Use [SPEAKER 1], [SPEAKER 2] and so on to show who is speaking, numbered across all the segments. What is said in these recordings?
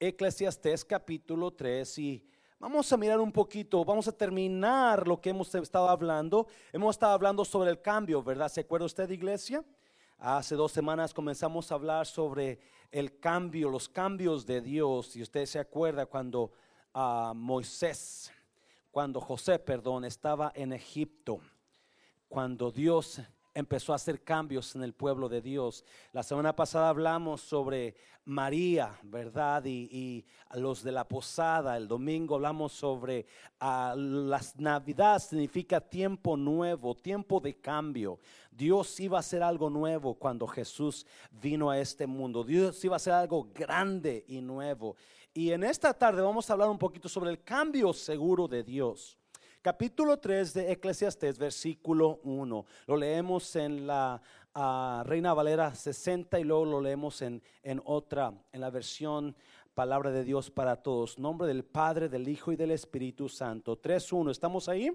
[SPEAKER 1] Eclesiastés capítulo 3 y vamos a mirar un poquito, vamos a terminar lo que hemos estado hablando. Hemos estado hablando sobre el cambio, ¿verdad? ¿Se acuerda usted, iglesia? Hace dos semanas comenzamos a hablar sobre el cambio, los cambios de Dios. Y usted se acuerda cuando a Moisés, cuando José, perdón, estaba en Egipto, cuando Dios empezó a hacer cambios en el pueblo de Dios. La semana pasada hablamos sobre María, ¿verdad? Y, los de la posada. El domingo hablamos sobre uh, las Navidades significa tiempo nuevo, tiempo de cambio. Dios iba a hacer algo nuevo cuando Jesús vino a este mundo. Dios iba a hacer algo grande y nuevo. Y en esta tarde vamos a hablar un poquito sobre el cambio seguro de Dios. Capítulo 3 de Eclesiastés, versículo 1. Lo leemos en la ah, Reina Valera 60 y luego lo leemos en, en otra, en la versión Palabra de Dios para todos. Nombre del Padre, del Hijo y del Espíritu Santo. 3.1. ¿Estamos ahí?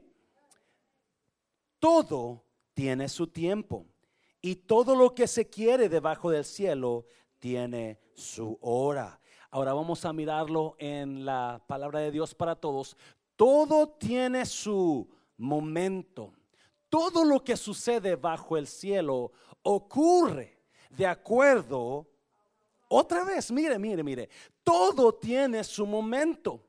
[SPEAKER 1] Todo tiene su tiempo y todo lo que se quiere debajo del cielo tiene su hora. Ahora vamos a mirarlo en la palabra de Dios para todos. Todo tiene su momento. Todo lo que sucede bajo el cielo ocurre de acuerdo. Otra vez, mire, mire, mire. Todo tiene su momento.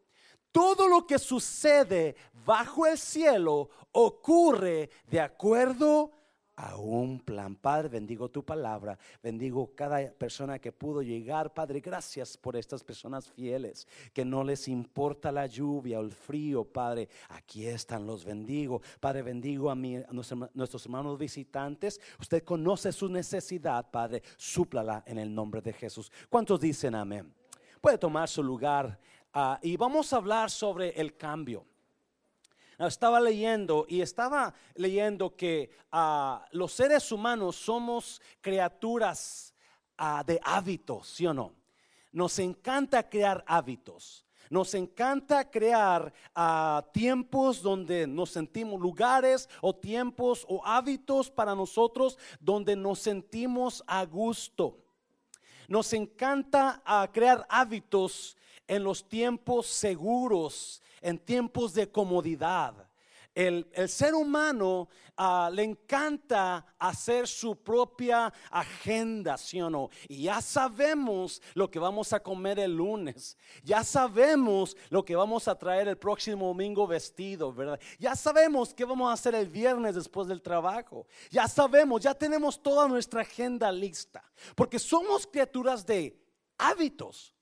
[SPEAKER 1] Todo lo que sucede bajo el cielo ocurre de acuerdo a un plan. Padre, bendigo tu palabra, bendigo cada persona que pudo llegar. Padre, gracias por estas personas fieles, que no les importa la lluvia o el frío, Padre. Aquí están, los bendigo. Padre, bendigo a, mi, nuestros hermanos visitantes. Usted conoce su necesidad, Padre, súplala en el nombre de Jesús. ¿Cuántos dicen amén? Puede tomar su lugar ah, y vamos a hablar sobre el cambio. Estaba leyendo y estaba leyendo que ah, los seres humanos somos criaturas ah, de hábitos, ¿sí o no? Nos encanta crear hábitos. Nos encanta crear ah, tiempos donde nos sentimos, lugares o tiempos o hábitos para nosotros donde nos sentimos a gusto. Nos encanta crear hábitos en los tiempos seguros, en tiempos de comodidad. El, ser humano ah, le encanta hacer su propia agenda, ¿sí o no? Y ya sabemos lo que vamos a comer el lunes. Ya sabemos lo que vamos a traer el próximo domingo vestido, ¿verdad? Ya sabemos qué vamos a hacer el viernes después del trabajo. Ya sabemos, ya tenemos toda nuestra agenda lista. Porque somos criaturas de hábitos.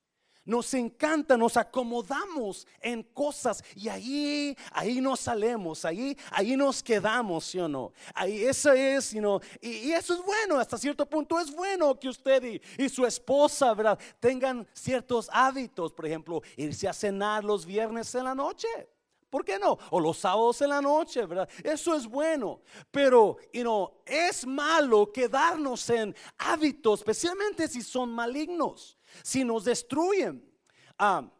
[SPEAKER 1] Nos encanta, nos acomodamos en cosas y ahí, ahí nos salemos, ahí, ahí nos quedamos, ¿sí o no? Ahí eso es, you y, eso es bueno, hasta cierto punto es bueno que usted y, su esposa, ¿verdad? Tengan ciertos hábitos, por ejemplo, irse a cenar los viernes en la noche. ¿Por qué no? O los sábados en la noche, ¿verdad? Eso es bueno. Pero, you know, es malo quedarnos en hábitos, especialmente si son malignos si nos destruyen. Ah,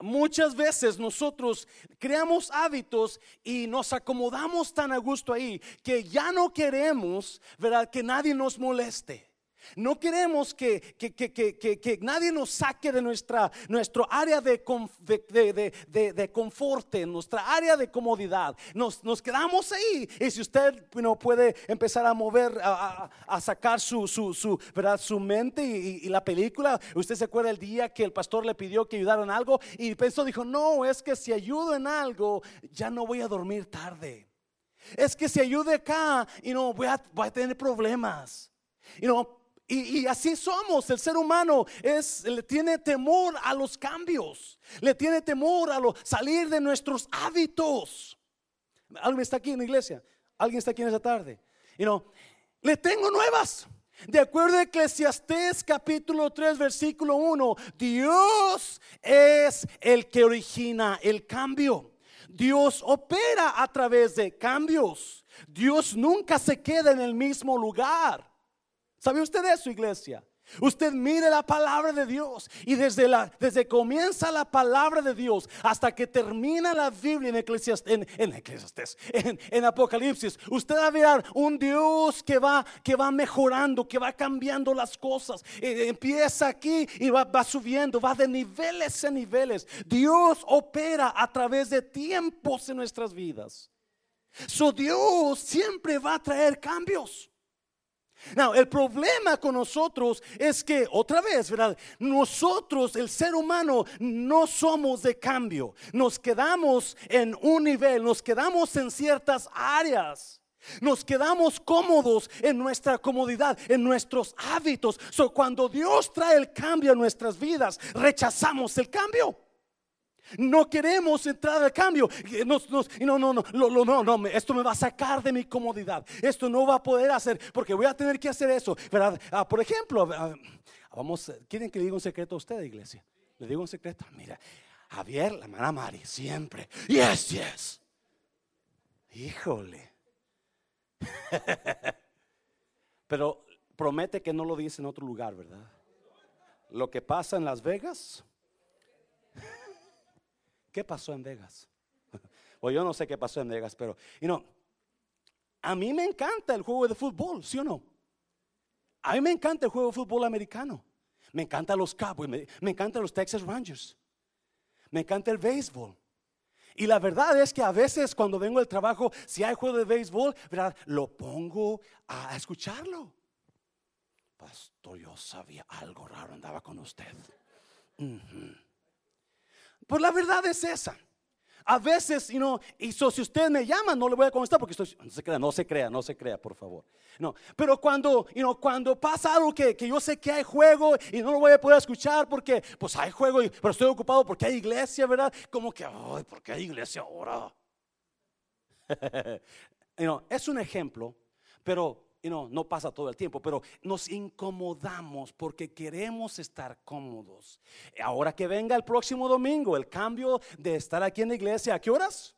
[SPEAKER 1] muchas veces nosotros creamos hábitos y nos acomodamos tan a gusto ahí que ya no queremos, ¿verdad? Que nadie nos moleste. No queremos que, que, nadie nos saque de nuestra, nuestro área de, de, de, confort, nuestra área de comodidad. Nos, nos, quedamos ahí. Y si usted no puede empezar a mover, a, a, sacar su, su, su, ¿verdad? su mente y, la película, usted se acuerda el día que el pastor le pidió que ayudara en algo y pensó, dijo, no, es que si ayudo en algo, ya no voy a dormir tarde. Es que si ayude acá y no voy a, voy a tener problemas. Y no, y, así somos, el ser humano es, le tiene temor a los cambios, le tiene temor a salir de nuestros hábitos. ¿Alguien está aquí en la iglesia? ¿Alguien está aquí en esta tarde? Y no, le tengo nuevas. De acuerdo a Eclesiastés capítulo 3 versículo 1, Dios es el que origina el cambio. Dios opera a través de cambios. Dios nunca se queda en el mismo lugar. ¿Sabe usted eso, iglesia? Usted mire la palabra de Dios y desde la desde comienza la palabra de Dios hasta que termina la Biblia en Eclesiastes, en, en, Apocalipsis, usted va a ver un Dios que va que va mejorando, que va cambiando las cosas. Eh, empieza aquí y va, va subiendo, va de niveles en niveles. Dios opera a través de tiempos en nuestras vidas. Su Dios siempre va a traer cambios. Now, el problema con nosotros es que, otra vez, ¿verdad? Nosotros, el ser humano, no somos de cambio. Nos quedamos en un nivel, nos quedamos en ciertas áreas. Nos quedamos cómodos en nuestra comodidad, en nuestros hábitos. So, cuando Dios trae el cambio a nuestras vidas, rechazamos el cambio. No queremos entrar al cambio. no, no, no, no, no, esto me va a sacar de mi comodidad. Esto no va a poder hacer porque voy a tener que hacer eso. ¿verdad? Ah, por ejemplo, ah, vamos, ¿quieren que le diga un secreto a usted, iglesia? Le digo un secreto. Mira, Javier, la hermana Mari, siempre. Yes, yes. Híjole. Pero promete que no lo dice en otro lugar, ¿verdad? Lo que pasa en Las Vegas ¿Qué pasó en Vegas? Pues yo no sé qué pasó en Vegas, pero, y no, a mí me encanta el juego de fútbol, ¿sí o no? A mí me encanta el juego de fútbol americano. Me encantan los Cowboys, me, me encantan los Texas Rangers. Me encanta el béisbol. Y la verdad es que a veces cuando vengo del trabajo, si hay juego de béisbol, ¿verdad? Lo pongo a escucharlo. Pastor, yo sabía algo raro andaba con usted. Pues la verdad es esa. A veces, you know, y so, si usted me llama, no le voy a contestar porque estoy, no se crea, no se crea, no se crea, por favor. No, pero cuando, you know, cuando pasa algo que, que, yo sé que hay juego y no lo voy a poder escuchar porque, pues hay juego, pero estoy ocupado porque hay iglesia, ¿verdad? Como que, ay, ¿por qué hay iglesia ahora? you know, es un ejemplo, pero y no, no pasa todo el tiempo, pero nos incomodamos porque queremos estar cómodos. Ahora que venga el próximo domingo, el cambio de estar aquí en la iglesia, ¿a qué horas?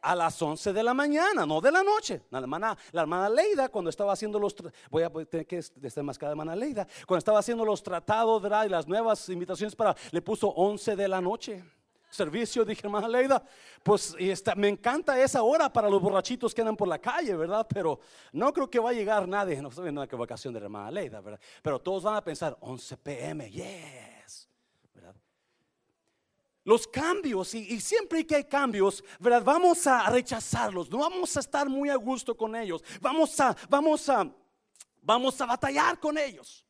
[SPEAKER 1] A las 11 de la mañana, no de la noche. La hermana, la hermana Leida, cuando estaba haciendo los, voy a tener que la hermana Leida, cuando estaba haciendo los tratados, ¿verdad? Y las nuevas invitaciones para, le puso 11 de la noche servicio, dije, hermana Leida, pues me encanta esa hora para los borrachitos que andan por la calle, ¿verdad? Pero no creo que va a llegar nadie, no estoy viendo una vacación de la hermana Leida, ¿verdad? Pero todos van a pensar, 11 pm, yes, ¿verdad? Los cambios, y, y siempre que hay cambios, ¿verdad? Vamos a rechazarlos, no vamos a estar muy a gusto con ellos, vamos a, vamos a, vamos a batallar con ellos.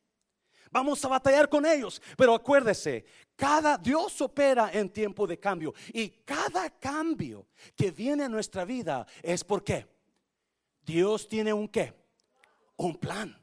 [SPEAKER 1] Vamos a batallar con ellos. Pero acuérdese, cada Dios opera en tiempo de cambio. Y cada cambio que viene a nuestra vida es porque Dios tiene un qué? Un plan.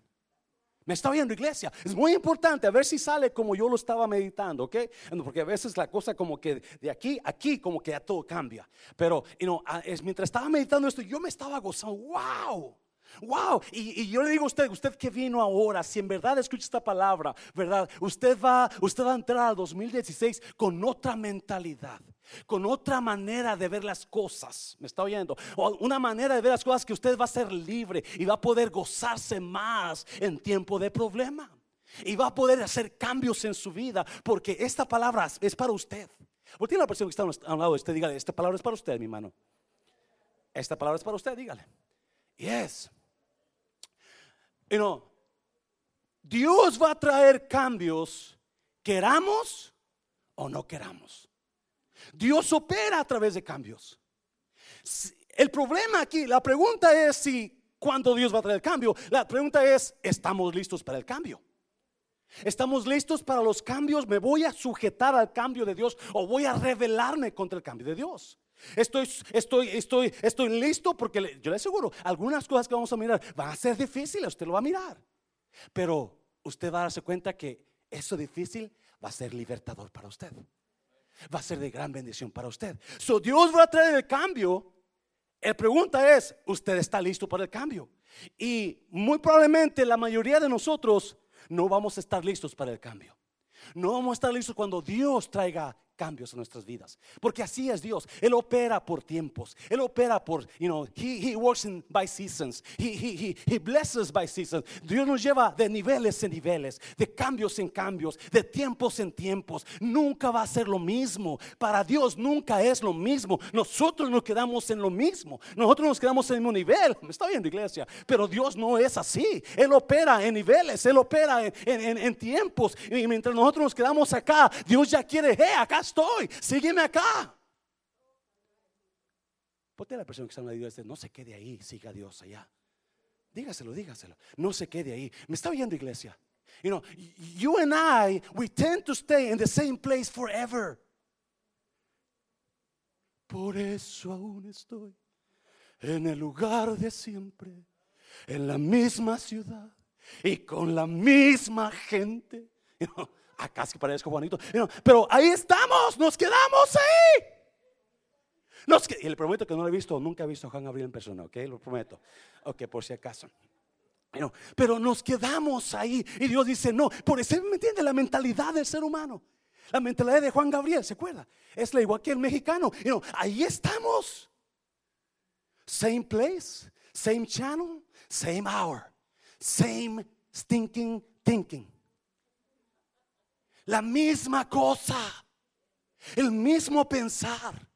[SPEAKER 1] Me está oyendo iglesia. Es muy importante a ver si sale como yo lo estaba meditando, ¿ok? Porque a veces la cosa como que de aquí aquí como que ya todo cambia. Pero, you know, es, mientras estaba meditando esto, yo me estaba gozando. ¡Wow! Wow, y, yo le digo a usted, usted que vino ahora, si en verdad escucha esta palabra, ¿verdad? Usted va, usted va a entrar al 2016 con otra mentalidad, con otra manera de ver las cosas. ¿Me está oyendo? O una manera de ver las cosas que usted va a ser libre y va a poder gozarse más en tiempo de problema. Y va a poder hacer cambios en su vida porque esta palabra es para usted. ¿Por tiene la persona que está a un lado de usted, dígale, esta palabra es para usted, mi hermano. Esta palabra es para usted, dígale. Yes. Y no, Dios va a traer cambios, queramos o no queramos. Dios opera a través de cambios. El problema aquí, la pregunta es si cuando Dios va a traer el cambio, la pregunta es, ¿estamos listos para el cambio? ¿Estamos listos para los cambios? ¿Me voy a sujetar al cambio de Dios o voy a rebelarme contra el cambio de Dios? Estoy, estoy, estoy, estoy listo porque yo le aseguro, algunas cosas que vamos a mirar van a ser difíciles, usted lo va a mirar. Pero usted va a darse cuenta que eso difícil va a ser libertador para usted. Va a ser de gran bendición para usted. So Dios va a traer el cambio. La pregunta es, ¿usted está listo para el cambio? Y muy probablemente la mayoría de nosotros no vamos a estar listos para el cambio. No vamos a estar listos cuando Dios traiga cambios en nuestras vidas. Porque así es Dios. Él opera por tiempos. Él opera por, you know, he, he works in, by seasons. He, he, he, he blesses by seasons. Dios nos lleva de niveles en niveles, de cambios en cambios, de tiempos en tiempos. Nunca va a ser lo mismo. Para Dios nunca es lo mismo. Nosotros nos quedamos en lo mismo. Nosotros nos quedamos en el mismo nivel. Me está viendo iglesia. Pero Dios no es así. Él opera en niveles. Él opera en, en, en tiempos. Y mientras nosotros nos quedamos acá, Dios ya quiere, hey, acá estoy. Sígueme acá. Ponte la persona que está en la iglesia, no se quede ahí, siga Dios allá. Dígaselo, dígaselo. No se quede ahí. Me está oyendo iglesia. You know, you and I, we tend to stay in the same place forever. Por eso aún estoy en el lugar de siempre, en la misma ciudad y con la misma gente. You know, acá sí parezco know, pero ahí estamos, nos quedamos ahí. Y le prometo que no lo he visto, nunca he visto a Juan Gabriel en persona, ok, lo prometo. Ok, por si acaso. Pero, nos quedamos ahí y Dios dice, no, por eso me entiende la mentalidad del ser humano. La mentalidad de Juan Gabriel, ¿se acuerda? Es la igual que el mexicano. Ahí estamos. Same place, same channel, same hour, same stinking thinking. La misma cosa, el mismo pensar.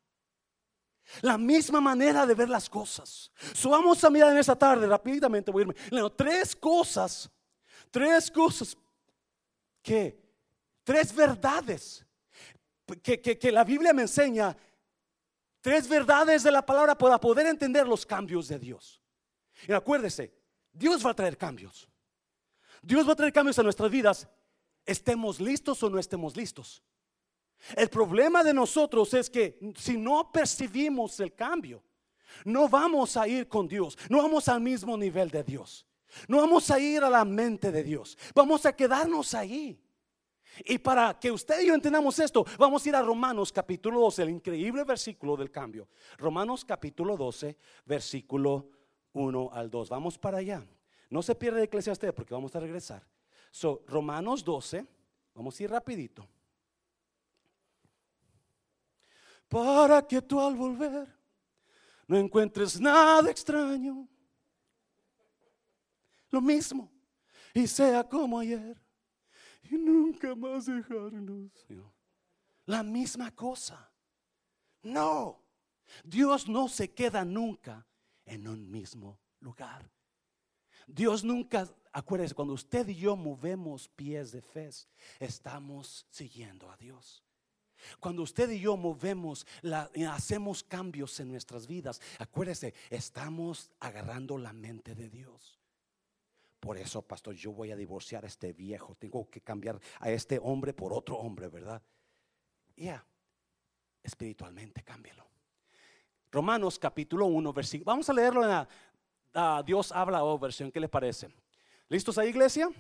[SPEAKER 1] La misma manera de ver las cosas. So, vamos a mirar en esta tarde, rápidamente voy a irme. Tres cosas, tres cosas que, tres verdades que, que, que, la Biblia me enseña, tres verdades de la palabra para poder entender los cambios de Dios. Y acuérdese, Dios va a traer cambios. Dios va a traer cambios a nuestras vidas, estemos listos o no estemos listos. El problema de nosotros es que si no percibimos el cambio, no vamos a ir con Dios, no vamos al mismo nivel de Dios, no vamos a ir a la mente de Dios, vamos a quedarnos ahí. Y para que usted y yo entendamos esto, vamos a ir a Romanos capítulo 12, el increíble versículo del cambio. Romanos capítulo 12, versículo 1 al 2. Vamos para allá. No se pierda usted porque vamos a regresar. So, Romanos 12, vamos a ir rapidito. para que tú al volver no encuentres nada extraño. Lo mismo y sea como ayer y nunca más dejarnos. La misma cosa. No, Dios no se queda nunca en un mismo lugar. Dios nunca, acuérdese, cuando usted y yo movemos pies de fe, estamos siguiendo a Dios. Cuando usted y yo movemos, hacemos cambios en nuestras vidas, acuérdese, estamos agarrando la mente de Dios. Por eso, pastor, yo voy a divorciar a este viejo. Tengo que cambiar a este hombre por otro hombre, ¿verdad? Ya, espiritualmente cámbialo. Romanos capítulo 1, versículo. Vamos a leerlo en la Dios habla o versión. ¿Qué le parece? ¿Listos ahí, iglesia?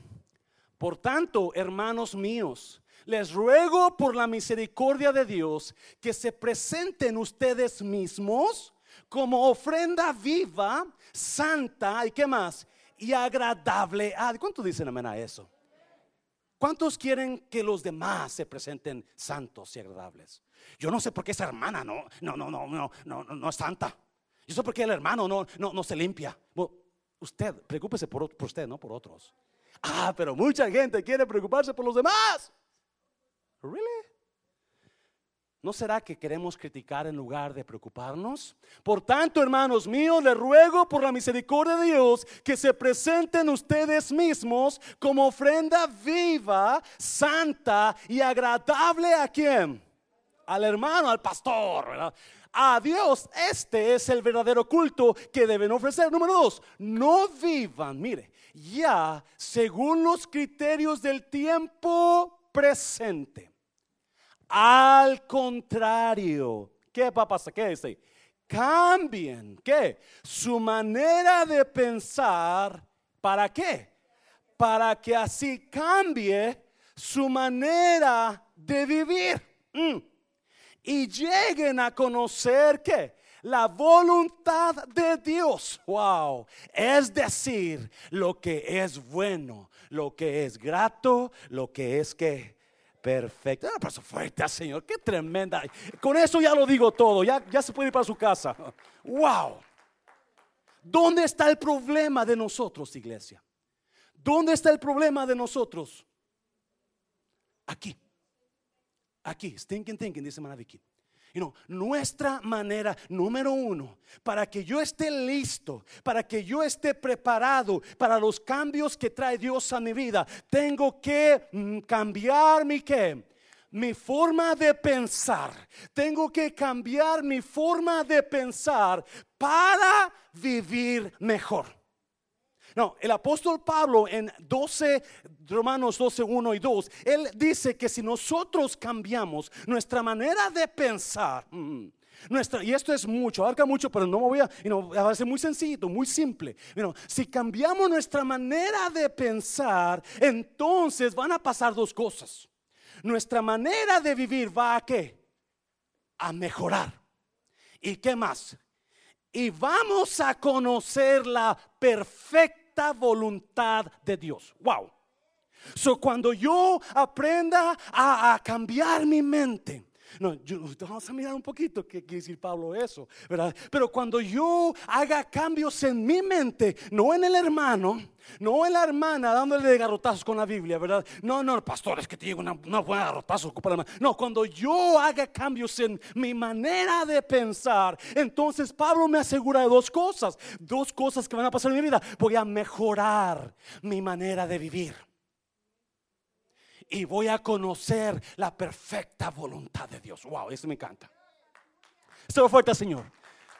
[SPEAKER 1] Por tanto, hermanos míos, les ruego por la misericordia de Dios que se presenten ustedes mismos como ofrenda viva, santa y qué más, y agradable. Ah, ¿cuántos dicen amén a eso? ¿Cuántos quieren que los demás se presenten santos y agradables? Yo no sé por qué esa hermana no, no, no, no, no, no, no es santa. Yo sé por qué el hermano no, no, no se limpia. Usted, preocúpese por, por usted, no por otros. Ah, pero mucha gente quiere preocuparse por los demás. Really? ¿No será que queremos criticar en lugar de preocuparnos? Por tanto, hermanos míos, les ruego por la misericordia de Dios que se presenten ustedes mismos como ofrenda viva, santa y agradable a quién? Al hermano, al pastor, A Dios, este es el verdadero culto que deben ofrecer. Número dos, no vivan, mire, ya según los criterios del tiempo presente al contrario, ¿qué va a pasar? ¿Qué dice? Cambien, ¿qué? Su manera de pensar, ¿para qué? Para que así cambie su manera de vivir. Mm. Y lleguen a conocer ¿qué? la voluntad de Dios. Wow. Es decir, lo que es bueno, lo que es grato, lo que es que perfecta. Ah, paso fuerte, Señor, qué tremenda. Con eso ya lo digo todo, ya, ya se puede ir para su casa. Wow. ¿Dónde está el problema de nosotros, iglesia? ¿Dónde está el problema de nosotros? Aquí. Aquí, thinking, thinking, dice Manaviki. You know, nuestra manera número uno, para que yo esté listo, para que yo esté preparado para los cambios que trae Dios a mi vida, tengo que mm, cambiar mi qué? Mi forma de pensar. Tengo que cambiar mi forma de pensar para vivir mejor. No, el apóstol Pablo en 12, Romanos 12, 1 y 2, él dice que si nosotros cambiamos nuestra manera de pensar, mm, nuestra, y esto es mucho, abarca mucho, pero no me voy a, you know, va a ser muy sencillo, muy simple. si cambiamos nuestra manera de pensar, entonces van a pasar dos cosas. Nuestra manera de vivir va a qué? A mejorar. ¿Y qué más? Y vamos a conocer la perfecta voluntad de Dios. Wow. So cuando yo aprenda a, cambiar mi mente, no, vamos a mirar un poquito qué quiere decir Pablo eso, ¿verdad? Pero cuando yo haga cambios en mi mente, no en el hermano, no en la hermana dándole garrotazos con la Biblia, ¿verdad? No, no, pastor, es que te digo una, una buena garrotazo. No, cuando yo haga cambios en mi manera de pensar, entonces Pablo me asegura de dos cosas, dos cosas que van a pasar en mi vida. Voy a mejorar mi manera de vivir y voy a conocer la perfecta voluntad de Dios. Wow, eso me encanta. Esto fuerte, Señor.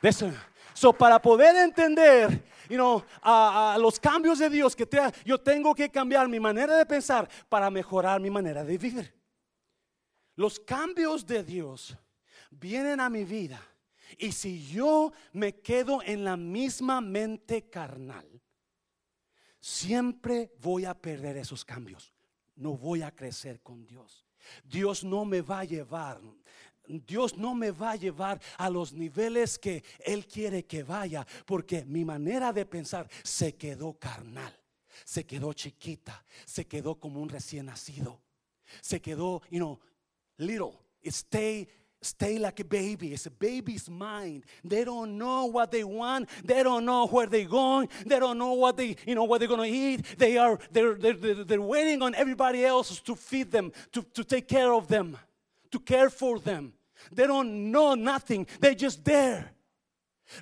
[SPEAKER 1] Eso. So, para poder entender you a, los cambios de Dios que te, yo tengo que cambiar mi manera de pensar para mejorar mi manera de vivir. Los cambios de Dios vienen a mi vida y si yo me quedo en la misma mente carnal, siempre voy a perder esos cambios no voy a crecer con Dios. Dios no me va a llevar. Dios no me va a llevar a los niveles que Él quiere que vaya, porque mi manera de pensar se quedó carnal, se quedó chiquita, se quedó como un recién nacido, se quedó, you know, little. Stay stay like a baby. It's a baby's mind. They don't know what they want. They don't know where they're going. They don't know what they, you know, what they're going to eat. They are, they're, they're, they're waiting on everybody else to feed them, to, to take care of them, to care for them. They don't know nothing. They're just there.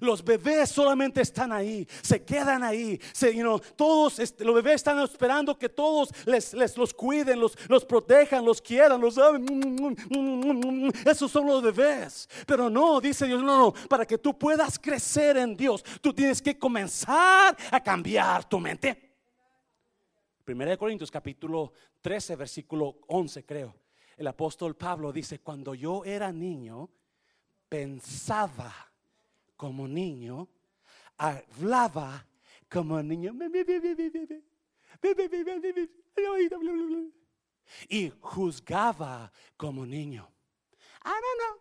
[SPEAKER 1] Los bebés solamente están ahí, se quedan ahí. Se, todos, los bebés están esperando que todos les, los cuiden, los, protejan, los quieran, los Esos son los bebés. Pero no, dice Dios, no, no, para que tú puedas crecer en Dios, tú tienes que comenzar a cambiar tu mente. Primera de Corintios capítulo 13, versículo 11, creo. El apóstol Pablo dice, cuando yo era niño, pensaba como niño, hablaba como niño y juzgaba como niño. I don't know.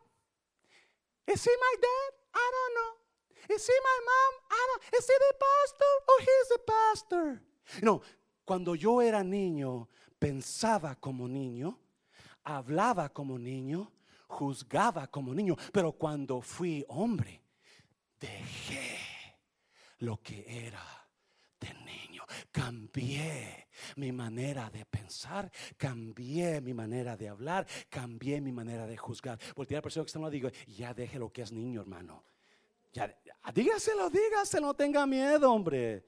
[SPEAKER 1] Is he my dad? I don't know. Is he my mom? I don't. Is he the pastor or he's the pastor? No, cuando yo era niño, pensaba como niño, hablaba como niño, juzgaba como niño, pero cuando fui hombre, dejé lo que era de niño. Cambié mi manera de pensar, cambié mi manera de hablar, cambié mi manera de juzgar. Porque la persona que está no digo, ya deje lo que es niño, hermano. Ya, dígaselo, dígaselo, no tenga miedo, hombre.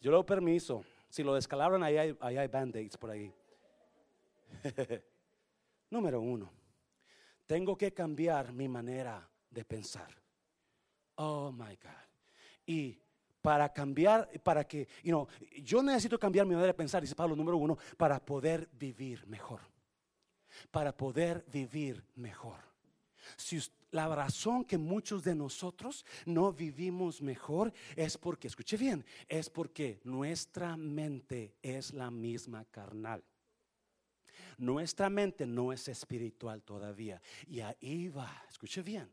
[SPEAKER 1] Yo lo permiso. Si lo descalabran, ahí hay, ahí hay band-aids por ahí. Número uno, tengo que cambiar mi manera de pensar. Oh my God. Y para cambiar, para que, you know, yo necesito cambiar mi manera de pensar, dice Pablo número uno, para poder vivir mejor. Para poder vivir mejor. Si la razón que muchos de nosotros no vivimos mejor es porque, escuche bien, es porque nuestra mente es la misma carnal. Nuestra mente no es espiritual todavía. Y ahí va, escuche bien.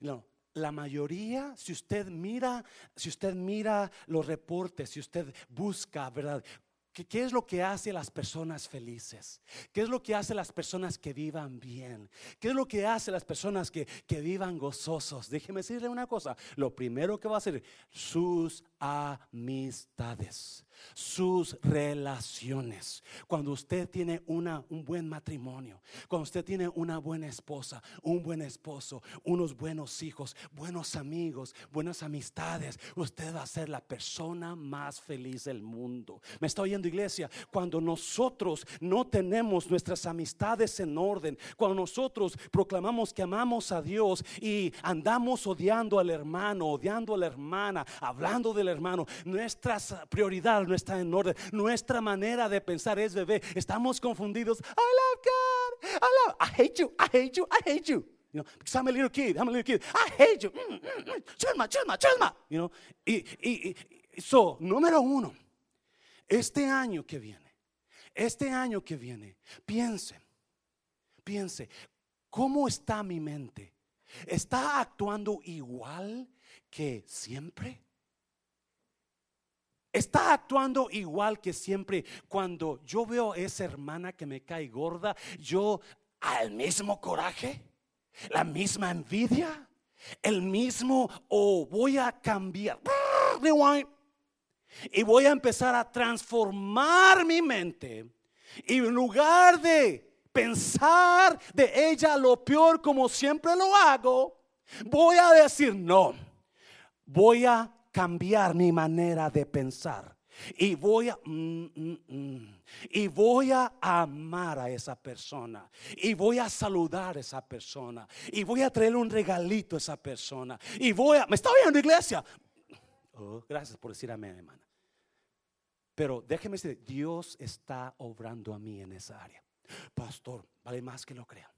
[SPEAKER 1] No, la mayoría, si usted mira, si usted mira los reportes, si usted busca, ¿verdad? ¿Qué, ¿Qué, es lo que hace las personas felices? ¿Qué es lo que hace las personas que vivan bien? ¿Qué es lo que hace las personas que, que vivan gozosos? Déjeme decirle una cosa. Lo primero que va a hacer, sus amistades, sus relaciones. Cuando usted tiene una, un buen matrimonio, cuando usted tiene una buena esposa, un buen esposo, unos buenos hijos, buenos amigos, buenas amistades, usted va a ser la persona más feliz del mundo. Me está oyendo iglesia, cuando nosotros no tenemos nuestras amistades en orden, cuando nosotros proclamamos que amamos a Dios y andamos odiando al hermano, odiando a la hermana, hablando del hermano, nuestra prioridad no está en orden, nuestra manera de pensar es bebé, estamos confundidos. I love God, I love, I hate you, I hate you, I hate you. You know, because I'm a little kid, I'm a little kid. I hate you. Mm, mm, mm. You know, y, y, y, so, número uno, este año que viene, este año que viene, piense, piense, ¿cómo está mi mente? ¿Está actuando igual que siempre? Está actuando igual que siempre. Cuando yo veo a esa hermana que me cae gorda, yo al mismo coraje, la misma envidia, el mismo, o voy a cambiar. Y voy a empezar a transformar mi mente. Y en lugar de pensar de ella lo peor como siempre lo hago, voy a decir no. Voy a cambiar mi manera de pensar. Y voy a mm, mm, mm, y voy a amar a esa persona. Y voy a saludar a esa persona. Y voy a traerle un regalito a esa persona. Y voy a. ¿Me está oyendo, iglesia? Oh, gracias por decir amén, hermana. Pero déjeme decir, Dios está obrando a mí en esa área. Pastor, vale más que lo crean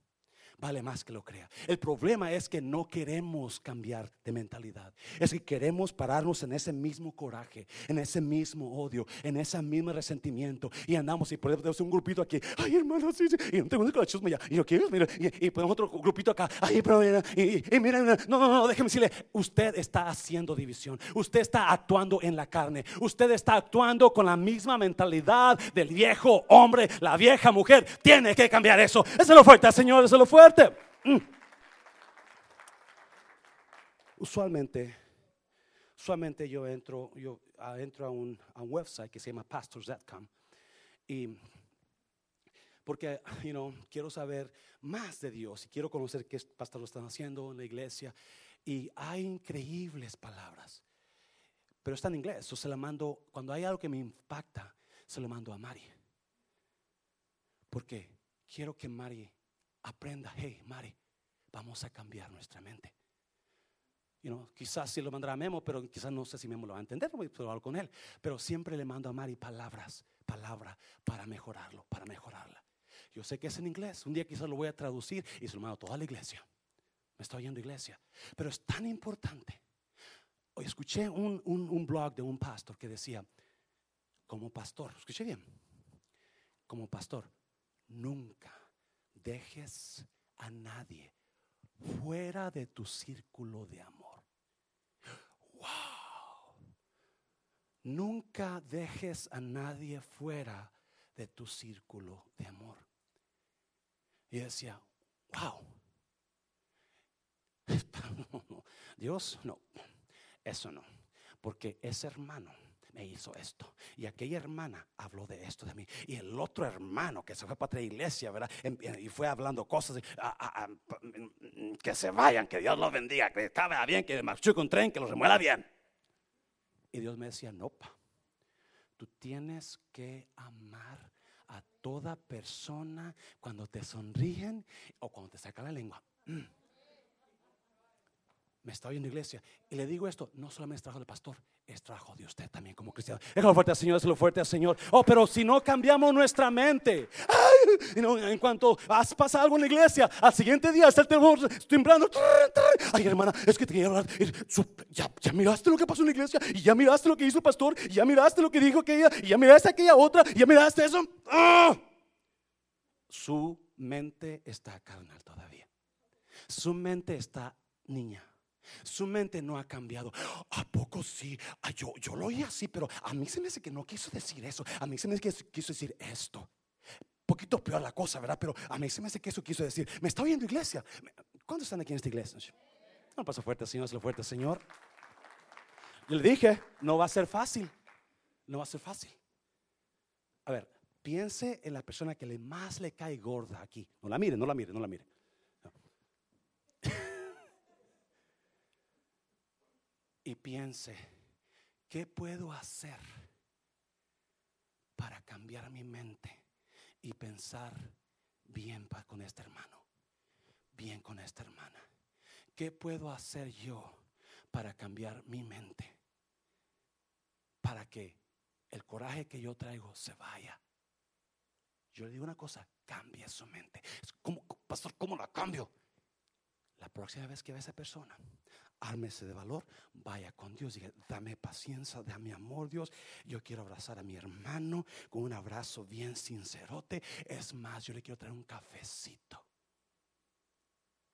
[SPEAKER 1] vale más que lo crea. El problema es que no queremos cambiar de mentalidad. Es que queremos pararnos en ese mismo coraje, en ese mismo odio, en ese mismo resentimiento. Y andamos y ponemos un grupito aquí. Ay, hermano, sí, sí. Y tengo la chusma ya. Y yo quiero, mira, y, ponemos otro grupito acá. Ay, pero y, mira, no, no, no, déjeme decirle. Usted está haciendo división. Usted está actuando en la carne. Usted está actuando con la misma mentalidad del viejo hombre, la vieja mujer. Tiene que cambiar eso. Eso es lo fuerte, Señor, eso es lo Mm. Usualmente, usualmente yo entro, yo ah, entro a un, a un website que se llama pastors.com y porque you know, quiero saber más de Dios y quiero conocer qué pastores están haciendo en la iglesia y hay increíbles palabras. Pero está en inglés, o se la mando cuando hay algo que me impacta, se lo mando a Mari. Porque quiero que Mari aprenda, hey, Mari, vamos a cambiar nuestra mente. You know, quizás si lo mandará a Memo, pero quizás no sé si Memo lo va a entender, voy a hablar con él. Pero siempre le mando a Mari palabras, palabra para mejorarlo, para mejorarla. Yo sé que es en inglés, un día quizás lo voy a traducir y se lo mando a toda la iglesia. Me estoy oyendo iglesia. Pero es tan importante. Hoy escuché un, un, un blog de un pastor que decía, como pastor, escuché bien, como pastor, nunca dejes a nadie fuera de tu círculo de amor. Wow. Nunca dejes a nadie fuera de tu círculo de amor. Y decía, wow. Dios, no, eso no, porque ese hermano me hizo esto. Y aquella hermana habló de esto de mí. Y el otro hermano que se fue para otra iglesia, ¿verdad? Y fue hablando cosas. que se vayan, que Dios los bendiga, que estaba bien, que marchó con tren, que los remuela bien. Y Dios me decía, no, pa, tú tienes que amar a toda persona cuando te sonríen o cuando te sacan la lengua. Mm. Me está oyendo iglesia. Y le digo esto, no solamente es trabajo del pastor, es trabajo de usted también como cristiano. Es lo fuerte al Señor, es lo fuerte al Señor. Oh, pero si no cambiamos nuestra mente, en cuanto pasa algo en la iglesia, al siguiente día está el temblando. Ay, hermana, es que te quiero hablar. Ya, ya miraste lo que pasó en la iglesia, y ya miraste lo que hizo el pastor, y ya miraste lo que dijo aquella, y ya miraste aquella otra, y ya miraste eso. ¡Ah! Su mente está carnal todavía. Su mente está niña Su mente no ha cambiado. ¿A poco sí? Ah, yo, yo lo oí así, pero a mí se me hace que no quiso decir eso. A mí se me hace que quiso decir esto. Poquito peor la cosa, ¿verdad? Pero a mí se me hace que eso quiso decir. ¿Me está oyendo iglesia? ¿Cuántos están aquí en esta iglesia? No pasa fuerte, Señor, lo fuerte, Señor. Yo le dije, no va a ser fácil. No va a ser fácil. A ver, piense en la persona que le más le cae gorda aquí. No la mire, no la mire, no la mire. Y piense, ¿qué puedo hacer para cambiar mi mente y pensar bien con este hermano? Bien con esta hermana. ¿Qué puedo hacer yo para cambiar mi mente? Para que el coraje que yo traigo se vaya. Yo le digo una cosa, cambie su mente. como, pastor, ¿cómo la cambio? La próxima vez que ve a esa persona, ármese de valor, vaya con Dios, diga, dame paciencia, dame amor, Dios. Yo quiero abrazar a mi hermano con un abrazo bien sincerote. Es más, yo le quiero traer un cafecito.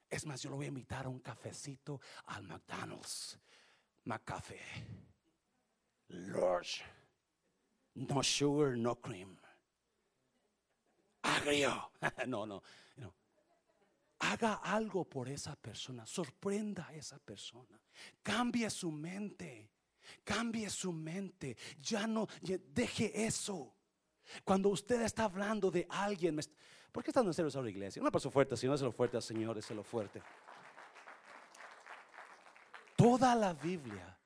[SPEAKER 1] Es más, yo lo voy a invitar a un cafecito al McDonald's. McCafe. Large. No sugar, no cream. Agrio. no, no haga algo por esa persona, sorprenda a esa persona, cambie su mente, cambie su mente, ya no deje eso. Cuando usted está hablando de alguien, ¿por qué están en serio la iglesia? Una persona fuerte, Señor, es lo fuerte, Señor, es lo fuerte. Toda la Biblia,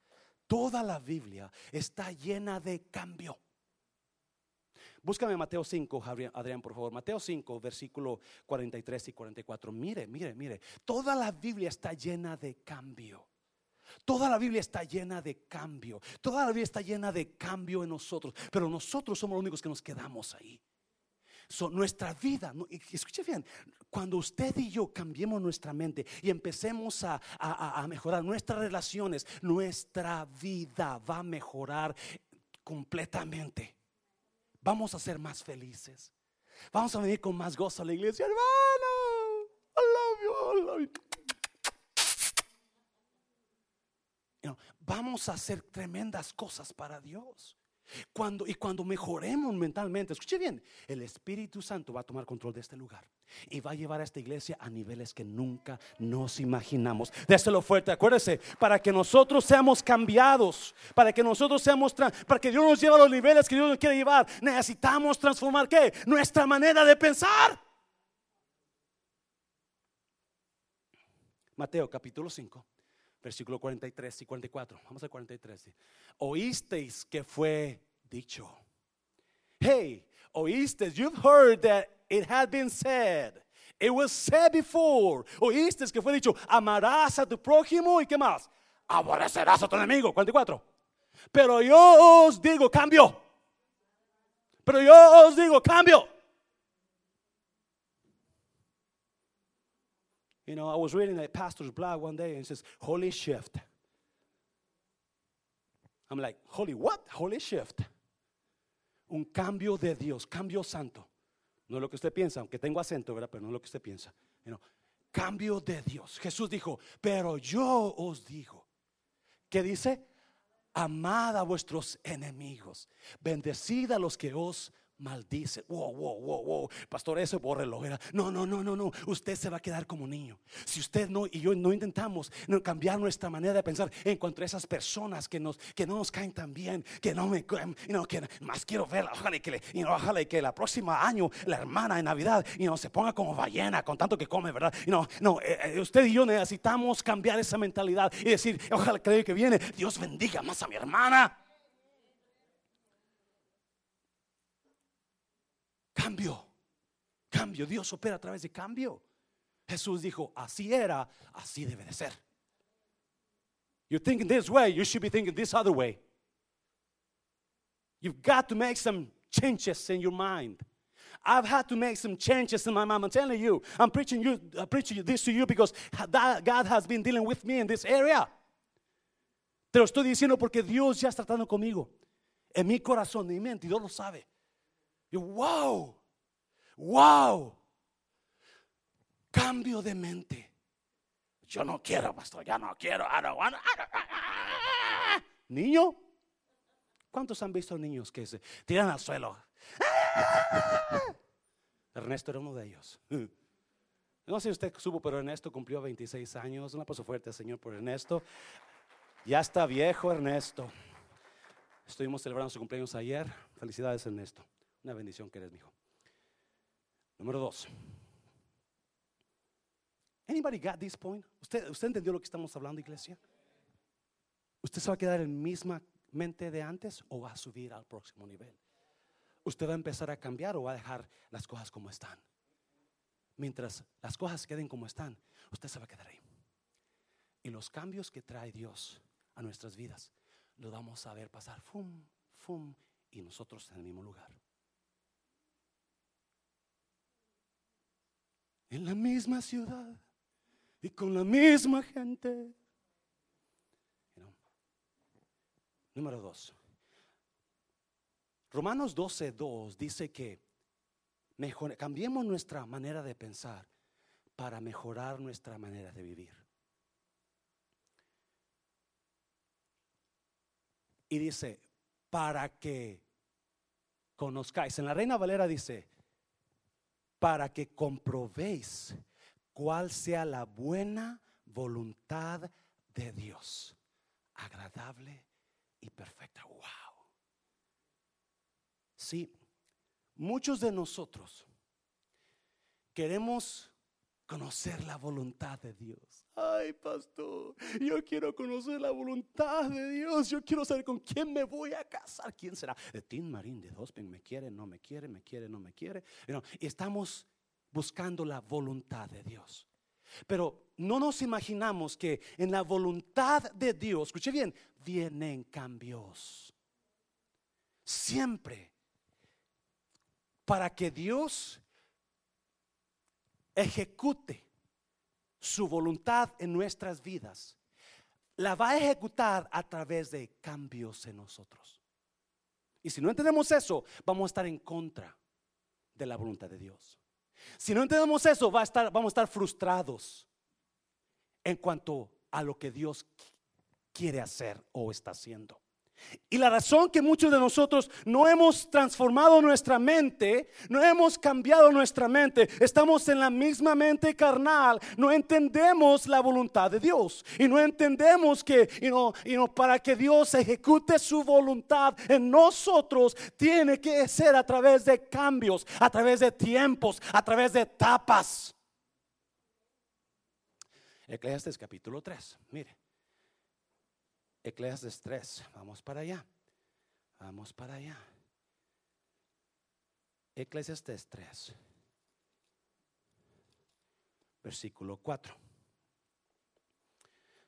[SPEAKER 1] toda la Biblia está llena de cambio. Búscame Mateo 5, Adrián, por favor. Mateo 5, versículo 43 y 44. Mire, mire, mire. Toda la Biblia está llena de cambio. Toda la Biblia está llena de cambio. Toda la Biblia está llena de cambio en nosotros. Pero nosotros somos los únicos que nos quedamos ahí. nuestra vida, escuche bien, cuando usted y yo cambiemos nuestra mente y empecemos a, a mejorar nuestras relaciones, nuestra vida va a mejorar completamente vamos a ser más felices. Vamos a venir con más gozo a la iglesia, hermano. I love you, vamos a hacer tremendas cosas para Dios. Cuando, y cuando mejoremos mentalmente, escuche bien, el Espíritu Santo va a tomar control de este lugar y va a llevar a esta iglesia a niveles que nunca nos imaginamos. Déselo fuerte, acuérdese, para que nosotros seamos cambiados, para que nosotros seamos, para que Dios nos lleve a los niveles que Dios nos quiere llevar, necesitamos transformar qué? Nuestra manera de pensar. Mateo capítulo 5 versículo 43 y 44. Vamos al 43. Oísteis que fue dicho. Hey, oísteis, you've heard that it had been said. It was said before. Oísteis que fue dicho, amarás a tu prójimo y qué más? Aborrecerás a tu enemigo. 44. Pero yo os digo, cambio. Pero yo os digo, cambio. You know, I was reading a pastor's blog one day and it says, Holy shift. I'm like, Holy what? Holy shift. Un cambio de Dios, cambio santo. No es lo que usted piensa, aunque tengo acento, ¿verdad? Pero no es lo que usted piensa. You know, cambio de Dios. Jesús dijo, pero yo os digo. ¿Qué dice? Amad a vuestros enemigos. Bendecid a los que os maldice. Wow, wow, wow, wow. Pastor, eso bórrelo. No, no, no, no, no. Usted se va a quedar como niño. Si usted no y yo no intentamos cambiar nuestra manera de pensar en cuanto a esas personas que, nos, que no nos caen tan bien, que no me, you que más quiero ver, ojalá que, le, ojalá que la próxima año la hermana en Navidad y no se ponga como ballena con tanto que come, ¿verdad? Y no, no, eh, eh, usted y yo necesitamos cambiar esa mentalidad y decir, ojalá que el que viene Dios bendiga más a mi hermana. Cambio, cambio. Dios opera a través de cambio. Jesús dijo, así era, así debe de ser. You think this way, you should be thinking this other way. You've got to make some changes in your mind. I've had to make some changes in my mind. I'm telling you, I'm preaching you, I'm preaching this to you because God has been dealing with me in this area. Te lo estoy diciendo porque Dios ya está tratando conmigo. En mi corazón, en mi mente, Dios lo sabe wow, wow. Cambio de mente. yo no quiero, pastor, ya no quiero. Niño, ¿cuántos han visto niños que se tiran al suelo? Ernesto era uno de ellos. No sé si usted supo, pero Ernesto cumplió 26 años. Un aplauso fuerte, Señor, por Ernesto. Ya está viejo, Ernesto. Estuvimos celebrando su cumpleaños ayer. Felicidades, Ernesto. Una bendición que eres, mi hijo. Número dos. Anybody got this point? ¿Usted, ¿Usted entendió lo que estamos hablando, iglesia? ¿Usted se va a quedar en misma mente de antes o va a subir al próximo nivel? ¿Usted va a empezar a cambiar o va a dejar las cosas como están? Mientras las cosas queden como están, usted se va a quedar ahí. Y los cambios que trae Dios a nuestras vidas, lo vamos a ver pasar, fum, fum, y nosotros en el mismo lugar. En la misma ciudad y con la misma gente. Número dos. Romanos 12, 2 dice que mejor, cambiemos nuestra manera de pensar para mejorar nuestra manera de vivir. Y dice, para que conozcáis. En la Reina Valera dice, para que comprobéis cuál sea la buena voluntad de Dios, agradable y perfecta. Wow. Sí, muchos de nosotros queremos conocer la voluntad de Dios. Ay, pastor, yo quiero conocer la voluntad de Dios. Yo quiero saber con quién me voy a casar. ¿Quién será? De Tim Marín de Hospen. ¿Me quiere? ¿No me quiere? ¿Me quiere? ¿No me quiere? y estamos buscando la voluntad de Dios. Pero no nos imaginamos que en la voluntad de Dios, escuche bien, vienen cambios. Siempre. Para que Dios ejecute su voluntad en nuestras vidas, la va a ejecutar a través de cambios en nosotros. Y si no entendemos eso, vamos a estar en contra de la voluntad de Dios. Si no entendemos eso, va a estar, vamos a estar frustrados en cuanto a lo que Dios quiere hacer o está haciendo. Y la razón que muchos de nosotros no hemos transformado nuestra mente, no hemos cambiado nuestra mente, estamos en la misma mente carnal, no entendemos la voluntad de Dios y no entendemos que para que Dios ejecute su voluntad en nosotros tiene que ser a través de cambios, a través de tiempos, a través de etapas. Eclesiastes capítulo 3, mire. Eclesiastes 3. Vamos para allá. Vamos para allá. Eclesiastes 3. Versículo 4.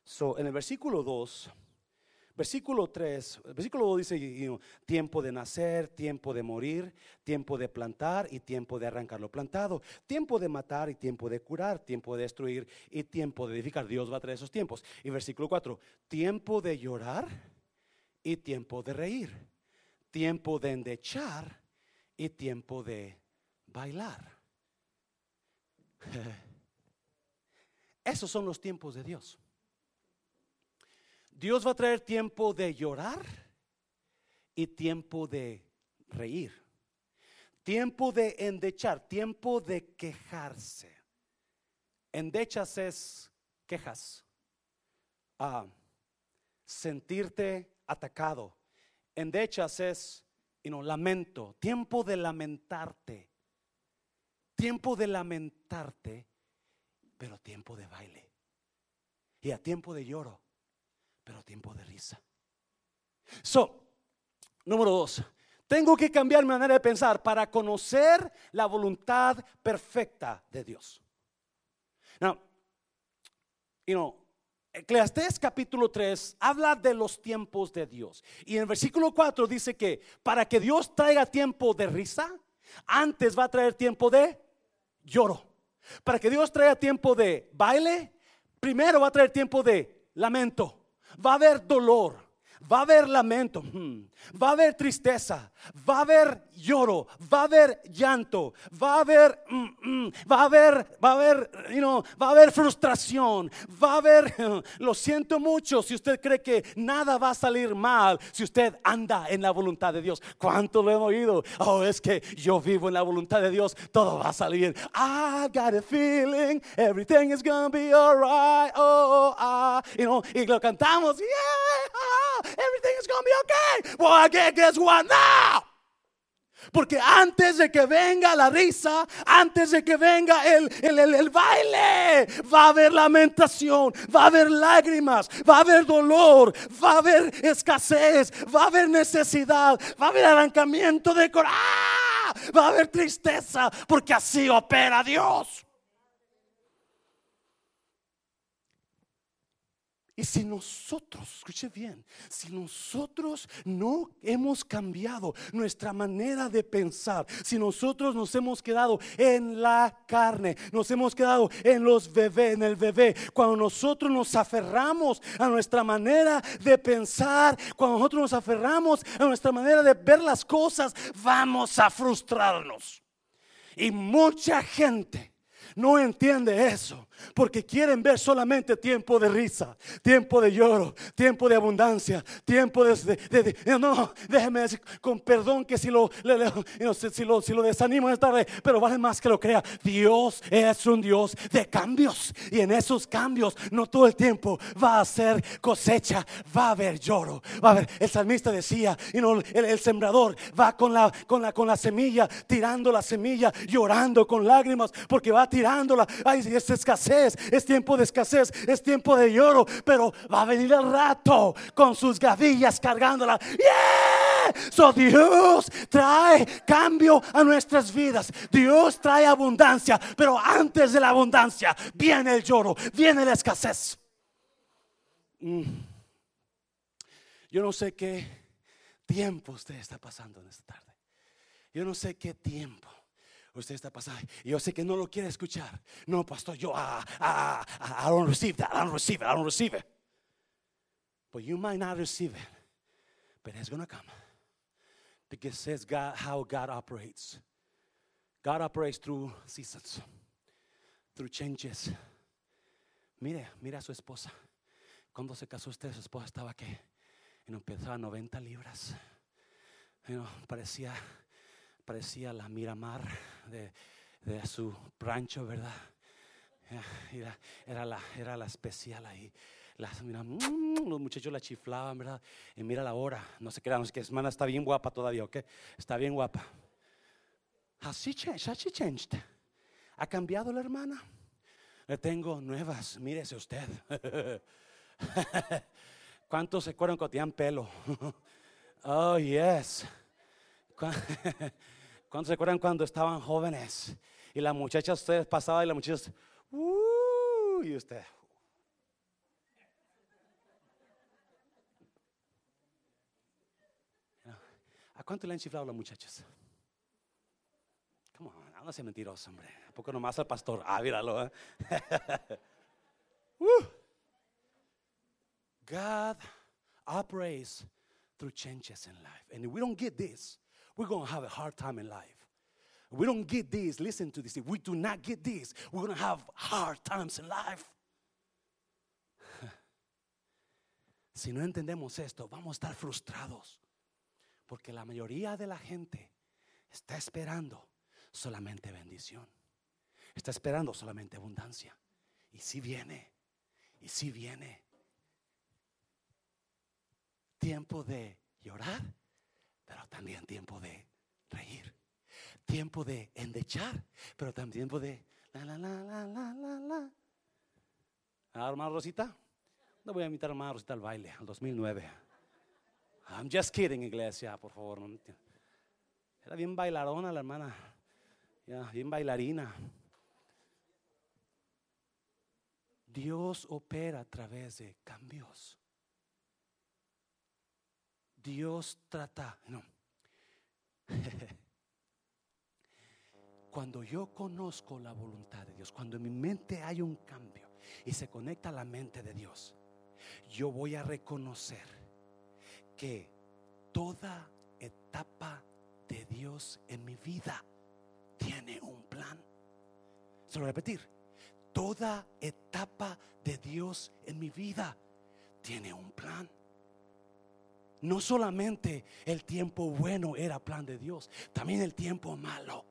[SPEAKER 1] So, en el versículo 2 Versículo 3, versículo 2 dice, tiempo de nacer, tiempo de morir, tiempo de plantar y tiempo de arrancar lo plantado, tiempo de matar y tiempo de curar, tiempo de destruir y tiempo de edificar. Dios va a traer esos tiempos. Y versículo 4, tiempo de llorar y tiempo de reír, tiempo de endechar y tiempo de bailar. Esos son los tiempos de Dios. Dios va a traer tiempo de llorar y tiempo de reír. Tiempo de endechar, tiempo de quejarse. Endechas es quejas. Ah, sentirte atacado. Endechas es lamento, tiempo de lamentarte. Tiempo de lamentarte, pero tiempo de baile. Y a tiempo de lloro pero tiempo de risa. So, número dos, tengo que cambiar mi manera de pensar para conocer la voluntad perfecta de Dios. Now, you know, capítulo 3 habla de los tiempos de Dios. Y en el versículo 4 dice que para que Dios traiga tiempo de risa, antes va a traer tiempo de lloro. Para que Dios traiga tiempo de baile, primero va a traer tiempo de lamento va a haber dolor, Va a haber lamento, hmm. va a haber tristeza, va a haber lloro, va a haber llanto, va a haber, mm, mm, va a haber, va a haber, va a haber frustración, va a haber, lo siento mucho si usted cree que nada va a salir mal si usted anda en la voluntad de Dios. ¿Cuánto lo hemos oído? Oh, es que yo vivo en la voluntad de Dios, todo va a salir. I got a feeling everything is gonna be alright. Oh, ah, you know, y lo cantamos, yeah. Everything is to be okay. Well, guess what now? Porque antes de que venga la risa, antes de que venga el, el, el, el, baile, va a haber lamentación, va a haber lágrimas, va a haber dolor, va a haber escasez, va a haber necesidad, va a haber arrancamiento de corazón, ¡Ah! va a haber tristeza, porque así opera Dios. Y si nosotros, escuche bien, si nosotros no hemos cambiado nuestra manera de pensar, si nosotros nos hemos quedado en la carne, nos hemos quedado en los bebés, en el bebé, cuando nosotros nos aferramos a nuestra manera de pensar, cuando nosotros nos aferramos a nuestra manera de ver las cosas, vamos a frustrarnos. Y mucha gente no entiende eso. Porque quieren ver solamente tiempo de risa, tiempo de lloro, tiempo de abundancia, tiempo de... no, déjeme decir con perdón que si lo, si lo, si lo desanimo esta tarde, pero vale más que lo crea. Dios es un Dios de cambios. Y en esos cambios no todo el tiempo va a ser cosecha, va a haber lloro. Va a haber, el salmista decía, y no, el, sembrador va con la, con, la, con la semilla, tirando la semilla, llorando con lágrimas, porque va tirándola. Ay, es escasez es tiempo de escasez, es tiempo de lloro, pero va a venir el rato con sus gavillas cargándola. Yeah! So Dios trae cambio a nuestras vidas. Dios trae abundancia, pero antes de la abundancia viene el lloro, viene la escasez. Mm. Yo no sé qué tiempo usted está pasando en esta tarde. Yo no sé qué tiempo usted está pasando. Yo sé que no lo quiere escuchar. No, pastor, yo, ah, ah, ah, I don't receive that. I don't receive it. I don't receive it. But you might not receive it. But it's going to come. Because says God, how God operates. God operates through seasons, through changes. Mire, mire a su esposa. Cuando se casó usted, su esposa estaba que no pesaba 90 libras. You know, parecía parecía la Miramar de, de su rancho, ¿verdad? Era, era, la, era la especial ahí. Mm, los muchachos la chiflaban, ¿verdad? Y mira la hora, no se crean, es que hermana está bien guapa todavía, ¿ok? Está bien guapa. Así así changed. ¿Ha cambiado la hermana? Le tengo nuevas, mírese usted. ¿Cuántos se acuerdan cuando tenían pelo? oh, yes. ¿Cuántos se acuerdan cuando estaban jóvenes? Y la muchacha ustedes pasaba y la muchacha, uh, y usted. ¿A cuánto le han chiflado las muchachas? Come on, no sea mentiroso, hombre. ¿A poco nomás al pastor? Ah, míralo, ¿eh? uh. God operates through changes in life. And if we don't get this, we're going to have a hard time in life. We don't get this, listen to this. If we do not get this, we're going to have hard times in life. si no entendemos esto, vamos a estar frustrados. Porque la mayoría de la gente está esperando solamente bendición. Está esperando solamente abundancia. Y si viene, y si viene. Tiempo de llorar pero también tiempo de reír, tiempo de endechar, pero también tiempo de la la la la la la la. ¿Ah, hermana Rosita? No voy a invitar a hermana Rosita al baile, al 2009. I'm just kidding, iglesia, por favor. Era bien bailarona la hermana, ya, bien bailarina. Dios opera a través de cambios. Dios trata, no. Cuando yo conozco la voluntad de Dios, cuando en mi mente hay un cambio y se conecta a la mente de Dios, yo voy a reconocer que toda etapa de Dios en mi vida tiene un plan. Se lo repetir. Toda etapa de Dios en mi vida tiene un plan. No solamente el tiempo bueno era plan de Dios, también el tiempo malo.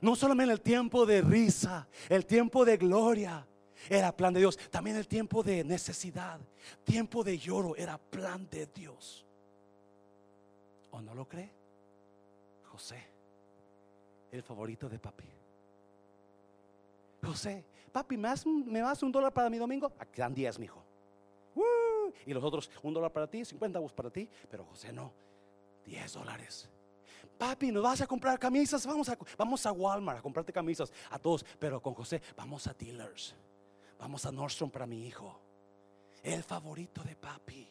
[SPEAKER 1] No solamente el tiempo de risa, el tiempo de gloria era plan de Dios, también el tiempo de necesidad, tiempo de lloro era plan de Dios. ¿O no lo cree? José, el favorito de papi. José, papi, ¿me das, ¿me das un dólar para mi domingo? Aquí dan 10, mijo. Y los otros, un dólar para ti, 50 bus para ti. Pero José no, 10 dólares. Papi, ¿nos vas a comprar camisas? Vamos a, vamos a Walmart a comprarte camisas a todos. Pero con José, vamos a dealers. Vamos a Nordstrom para mi hijo. El favorito de papi.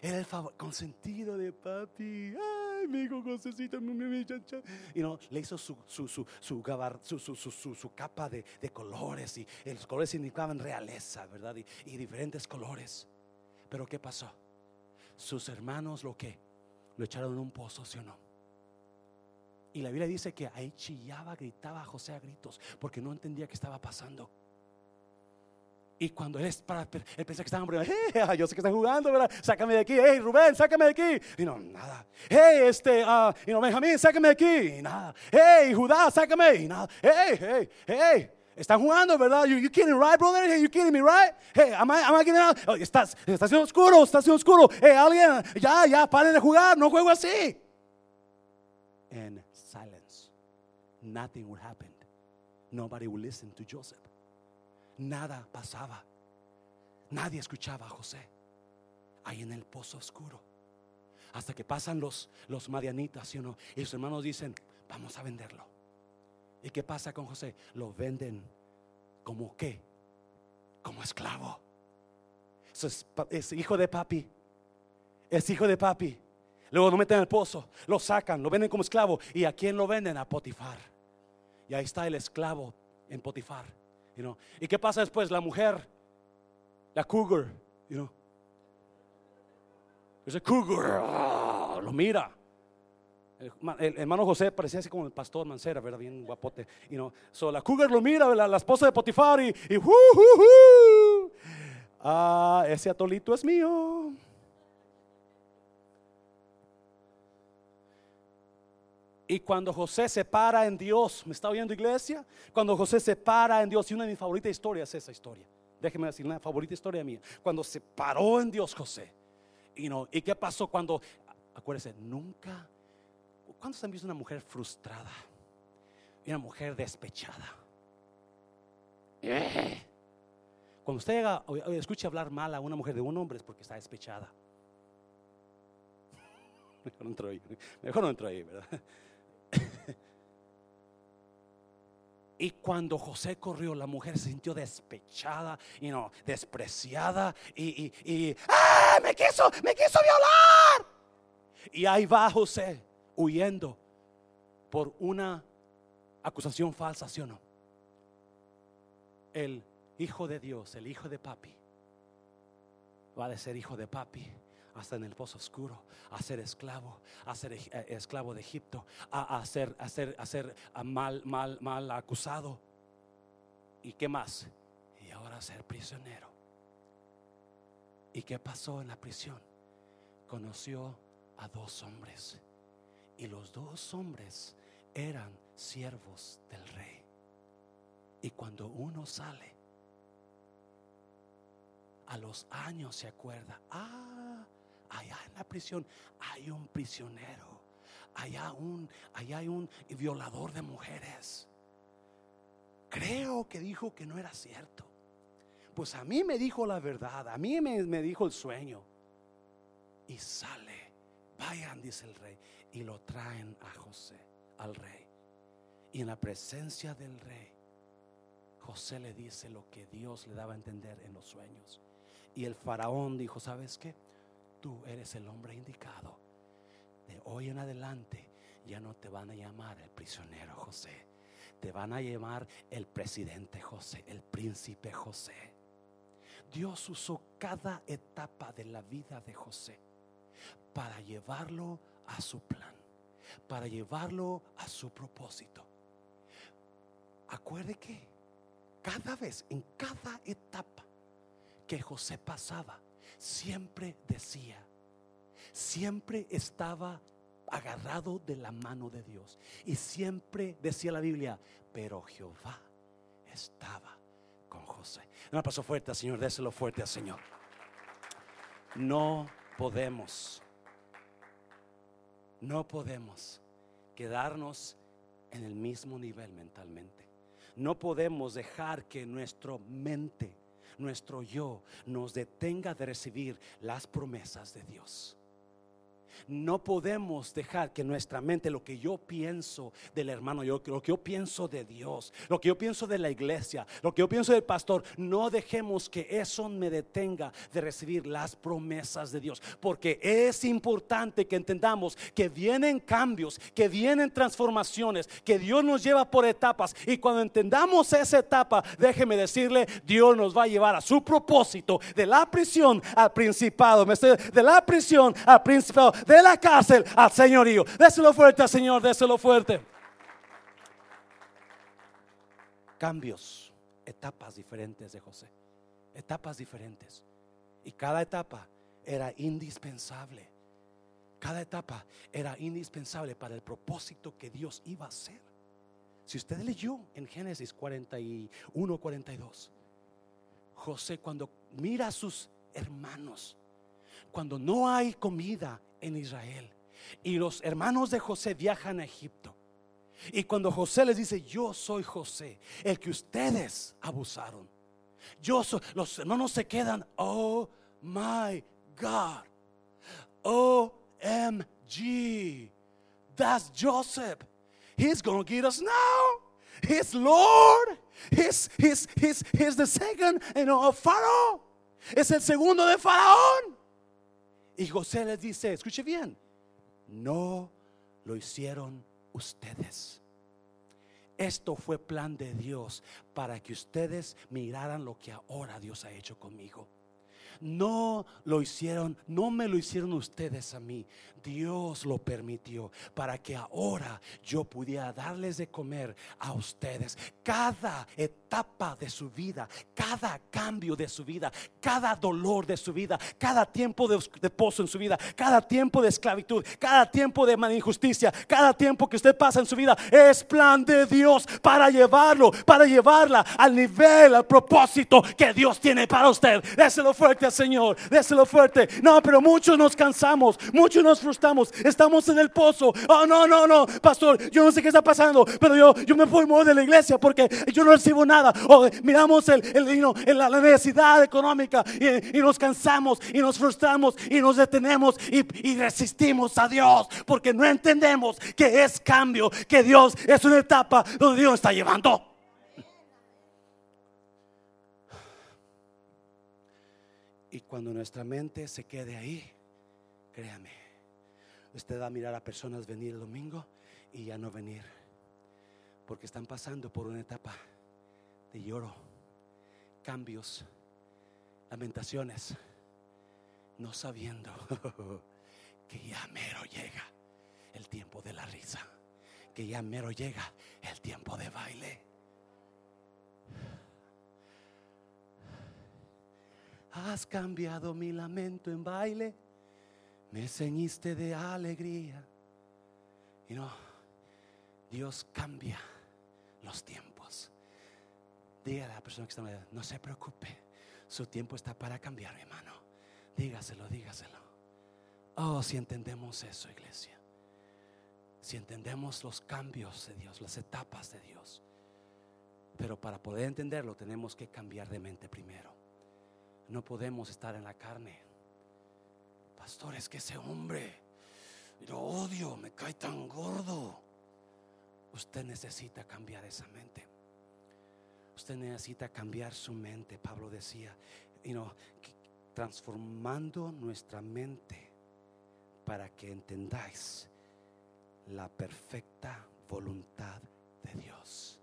[SPEAKER 1] El consentido de papi. Ay, mi hijo Josécito. Y no, le hizo su, su, su, su, su capa de, de, colores. Y los colores significaban realeza, ¿verdad? Y diferentes colores. Pero ¿qué pasó? Sus hermanos lo que lo echaron en un pozo, ¿sí o no? Y la Biblia dice que ahí chillaba, gritaba a José a gritos porque no entendía qué estaba pasando. Y cuando él, es para, él pensaba que estaban hey, yo sé que están jugando, ¿verdad? Sácame de aquí, hey Rubén, sácame de aquí. Y no, nada. Hey, este, uh, y no, Benjamín, sácame de aquí. Y nada. Hey, Judá, sácame. Y nada. Hey, hey, hey. Están jugando, ¿verdad? You, you kidding, right, brother? Hey, you kidding me, right? Hey, am I, am I getting out? Oh, estás, está haciendo oscuro, está haciendo oscuro. Hey, alguien, ya, ya, paren de jugar, no juego así. And silence. Nothing would happen. Nobody would listen to Joseph. Nada pasaba. Nadie escuchaba a José. Ahí en el pozo oscuro. Hasta que pasan los, los marianitas, ¿sí no? Y sus hermanos dicen, vamos a venderlo. ¿Y qué pasa con José? Lo venden como qué? Como esclavo. es, hijo de papi. Es hijo de papi. Luego lo meten en el pozo, lo sacan, lo venden como esclavo. ¿Y a quién lo venden? A Potifar. Y ahí está el esclavo en Potifar. ¿Y qué pasa después? La mujer, la cougar, you know. Ese cougar, lo mira. El, hermano José parecía así como el pastor Mancera, ¿verdad? Bien guapote. Y no, so, la cougar lo mira, la, esposa de Potifar, y, y ah, ese atolito es mío. Y cuando José se para en Dios, ¿me está oyendo iglesia? Cuando José se para en Dios, y una de mis favoritas historias es esa historia. Déjeme decir, una favorita historia mía. Cuando se paró en Dios José. Y, no, ¿Y qué pasó cuando, acuérdense, nunca ¿Cuántos han visto una mujer frustrada? Y una mujer despechada. Eh. Cuando usted llega, escuche hablar mal a una mujer de un hombre es porque está despechada. Mejor no entro ahí, mejor no entro ahí, ¿verdad? Y cuando José corrió, la mujer se sintió despechada y no, despreciada y, y, y ¡ah! me quiso, me quiso violar. Y ahí va José huyendo por una acusación falsa, ¿sí o no? El hijo de Dios, el hijo de papi, va a ser hijo de papi hasta en el pozo oscuro, a ser esclavo, a ser eh, esclavo de Egipto, a, ser, a ser, mal, mal, mal acusado. ¿Y qué más? Y ahora ser prisionero. ¿Y qué pasó en la prisión? Conoció a dos hombres y los dos hombres eran siervos del rey. Y cuando uno sale, a los años se acuerda, ah, allá en la prisión hay un prisionero, allá, un, hay un violador de mujeres. Creo que dijo que no era cierto. Pues a mí me dijo la verdad, a mí me dijo el sueño. Y sale, vayan, dice el rey y lo traen a José, al rey. Y en la presencia del rey, José le dice lo que Dios le daba a entender en los sueños. Y el faraón dijo, ¿sabes qué? Tú eres el hombre indicado. De hoy en adelante ya no te van a llamar el prisionero José. Te van a llamar el presidente José, el príncipe José. Dios usó cada etapa de la vida de José para llevarlo a su plan, para llevarlo a su propósito. Acuerde que cada vez, en cada etapa que José pasaba, siempre decía, siempre estaba agarrado de la mano de Dios. Y siempre decía la Biblia, pero Jehová estaba con José. No pasó fuerte, Señor, déselo fuerte al Señor. No podemos, no podemos quedarnos en el mismo nivel mentalmente. No podemos dejar que nuestra mente, nuestro yo, nos detenga de recibir las promesas de Dios. No podemos dejar que nuestra mente, lo que yo pienso del hermano, yo, lo que yo pienso de Dios, lo que yo pienso de la iglesia, lo que yo pienso del pastor, no dejemos que eso me detenga de recibir las promesas de Dios. Porque es importante que entendamos que vienen cambios, que vienen transformaciones, que Dios nos lleva por etapas. Y cuando entendamos esa etapa, déjeme decirle, Dios nos va a llevar a su propósito de la prisión al principado, de la prisión al principado de la cárcel al señorío. Déselo fuerte al Señor, déselo fuerte. Cambios, etapas diferentes de José. Etapas diferentes. Y cada etapa era indispensable. Cada etapa era indispensable para el propósito que Dios iba a hacer. Si usted leyó en Génesis 41, 42, José cuando mira a sus hermanos, cuando no hay comida en Israel. Y los hermanos de José viajan a Egipto. Y cuando José les dice, yo soy José, el que ustedes abusaron. Yo soy, los hermanos se quedan, oh my God. OMG. That's Joseph. He's going to get us now. He's Lord. He's, he's, he's, he's the second you know, of Pharaoh. Es el segundo de Faraón. Y José les dice, escuche bien, no lo hicieron ustedes. Esto fue plan de Dios para que ustedes miraran lo que ahora Dios ha hecho conmigo. No lo hicieron, no me lo hicieron ustedes a mí. Dios lo permitió para que ahora yo pudiera darles de comer a ustedes. Cada etapa de su vida, cada cambio de su vida, cada dolor de su vida, cada tiempo de, pozo en su vida, cada tiempo de esclavitud, cada tiempo de injusticia, cada tiempo que usted pasa en su vida es plan de Dios para llevarlo, para llevarla al nivel, al propósito que Dios tiene para usted. Déselo fuerte, Señor, déselo fuerte. No, pero muchos nos cansamos, muchos nos frustramos, estamos en el pozo. Oh, no, no, no, pastor, yo no sé qué está pasando, pero yo, yo me voy de la iglesia porque yo no recibo nada o miramos el, el, la necesidad económica y, nos cansamos y nos frustramos y nos detenemos y, y resistimos a Dios porque no entendemos que es cambio, que Dios es una etapa donde Dios está llevando. Cuando nuestra mente se quede ahí, créame, usted va a mirar a personas venir el domingo y ya no venir, porque están pasando por una etapa de lloro, cambios, lamentaciones, no sabiendo que ya mero llega el tiempo de la risa, que ya mero llega el tiempo de baile. Has cambiado mi lamento en baile, me ceñiste de alegría. Y no, Dios cambia los tiempos. Dígale a la persona que está en no se preocupe, su tiempo está para cambiar, mi hermano. Dígaselo, dígaselo. Oh, si entendemos eso, iglesia. Si entendemos los cambios de Dios, las etapas de Dios. Pero para poder entenderlo tenemos que cambiar de mente primero. No podemos estar en la carne. Pastor, es que ese hombre, lo odio, me cae tan gordo. Usted necesita cambiar esa mente. Usted necesita cambiar su mente, Pablo decía, transformando nuestra mente para que entendáis la perfecta voluntad de Dios.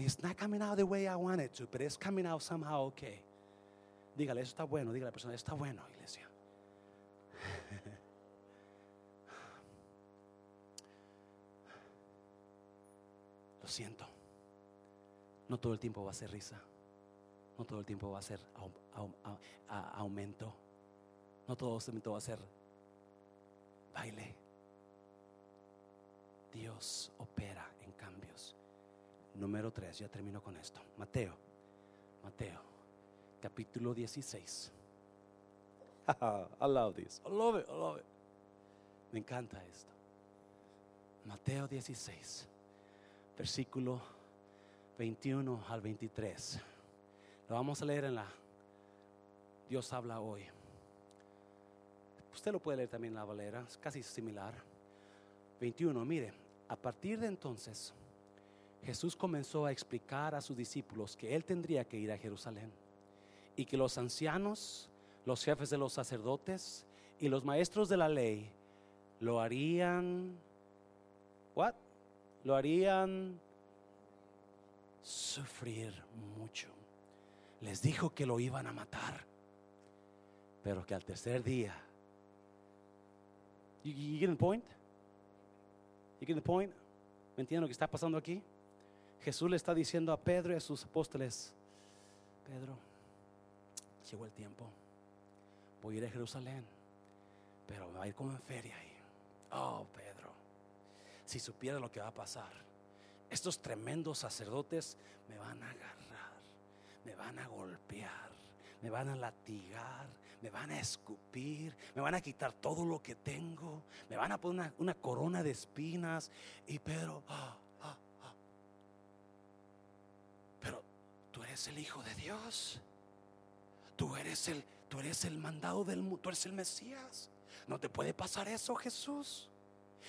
[SPEAKER 1] It's not coming out the way I want it to, but it's coming out somehow okay. Dígale, eso está bueno. Dígale a la persona, está bueno, iglesia. Lo siento. No todo el tiempo va a ser risa. No todo el tiempo va a ser aumento. No todo el tiempo va a ser baile. Dios opera en cambios. Número 3, ya termino con esto. Mateo, Mateo, capítulo 16. I love this. I love it, I love it. Me encanta esto. Mateo 16, versículo 21 al 23. Lo vamos a leer en la Dios habla hoy. Usted lo puede leer también en la Valera, es casi similar. 21, mire, a partir de entonces Jesús comenzó a explicar a sus discípulos que él tendría que ir a Jerusalén y que los ancianos, los jefes de los sacerdotes y los maestros de la ley lo harían what? Lo harían sufrir mucho. Les dijo que lo iban a matar, pero que al tercer día You, get the point? You get the point? ¿Me entienden lo que está pasando aquí? Jesús le está diciendo a Pedro y a sus apóstoles, Pedro, llegó el tiempo, voy a ir a Jerusalén, pero me va a ir como en feria ahí. Oh, Pedro, si supiera lo que va a pasar, estos tremendos sacerdotes me van a agarrar, me van a golpear, me van a latigar, me van a escupir, me van a quitar todo lo que tengo, me van a poner una, corona de espinas. Y Pedro, ah, el Hijo de Dios. Tú eres el, tú eres el mandado del mundo, tú eres el Mesías. No te puede pasar eso, Jesús.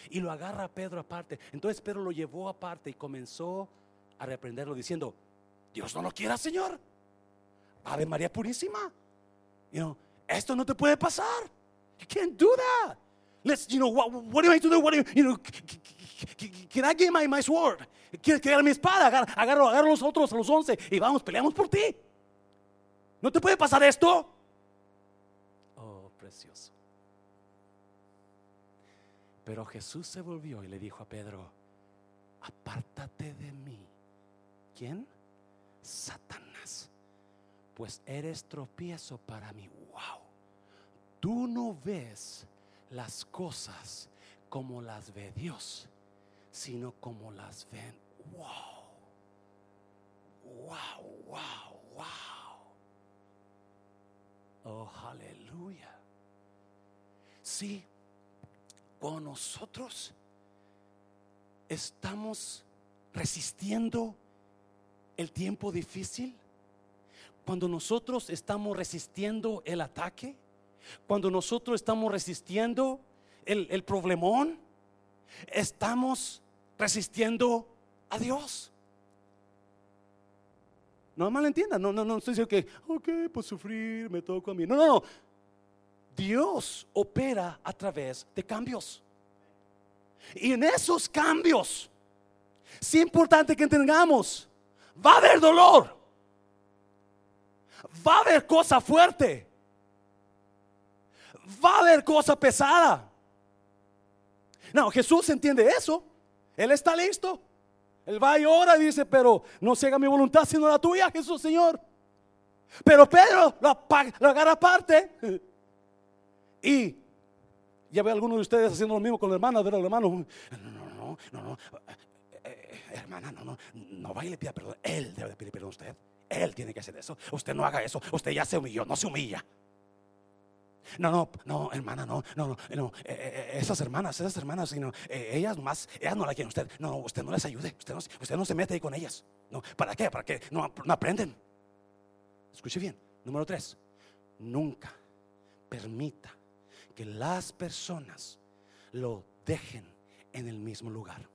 [SPEAKER 1] Y lo agarra a Pedro aparte. Entonces Pedro lo llevó aparte y comenzó a reprenderlo diciendo, Dios no lo quiera, Señor. Ave María Purísima. You know, esto no te puede pasar. You can't do that. Let's, you know, what, what do I do? What do you, know, can I get my, sword? ¿Quieres que mi espada? Agarro, agarro, agarro los otros, a los once, y vamos, peleamos por ti. ¿No te puede pasar esto? Oh, precioso. Pero Jesús se volvió y le dijo a Pedro, apártate de mí. ¿Quién? Satanás. Pues eres tropiezo para mí wow, tú no ves las cosas como las ve Dios, sino como las ven. Wow, wow, wow, wow. Oh, aleluya. Sí, con nosotros estamos resistiendo el tiempo difícil, cuando nosotros estamos resistiendo el ataque, cuando nosotros estamos resistiendo el, problemón, estamos resistiendo a Dios. No malentiendan, no, no, no estoy diciendo que, ok, pues sufrir, me toco a mí. No, no, no. Dios opera a través de cambios. Y en esos cambios, es importante que entendamos, va a haber dolor va a haber cosa fuerte. Va a haber cosa pesada. No, Jesús entiende eso. Él está listo. Él va y ora y dice, pero no se haga mi voluntad sino la tuya, Jesús Señor. Pero Pedro lo, agarra aparte. Y ya ve a algunos de ustedes haciendo lo mismo con la hermana, ver al hermano. No, no, no, no, no. Eh, hermana, no, no, no vaya y le pida perdón. Él debe pedir perdón a usted. Él tiene que hacer eso. Usted no haga eso. Usted ya se humilló, no se humilla. No, no, no, hermana, no, no, no, eh, eh, eh, esas hermanas, esas hermanas, sino, ellas más, ellas no la quieren usted. No, usted no les ayude, usted no, usted no se mete ahí con ellas. No, ¿para qué? ¿Para qué? No, no aprenden. Escuche bien. Número tres, nunca permita que las personas lo dejen en el mismo lugar.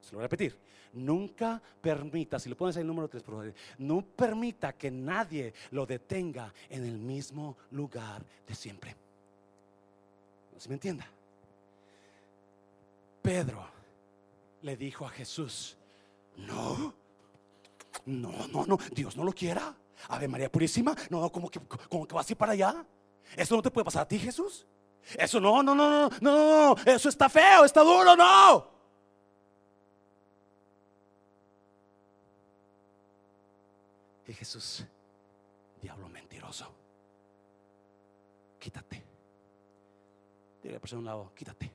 [SPEAKER 1] Se lo voy a repetir. Nunca permita, si le pones el número 3, por favor, no permita que nadie lo detenga en el mismo lugar de siempre. ¿No se me entienda? Pedro le dijo a Jesús, no, no, no, no, Dios no lo quiera. Ave María Purísima. No, no, como que, como que vas a ir para allá. Eso no te puede pasar a ti, Jesús. Eso no, no, no, no, no, no, eso está feo, está duro, no. Jesús, diablo mentiroso, quítate. Dile a la persona a un lado, quítate.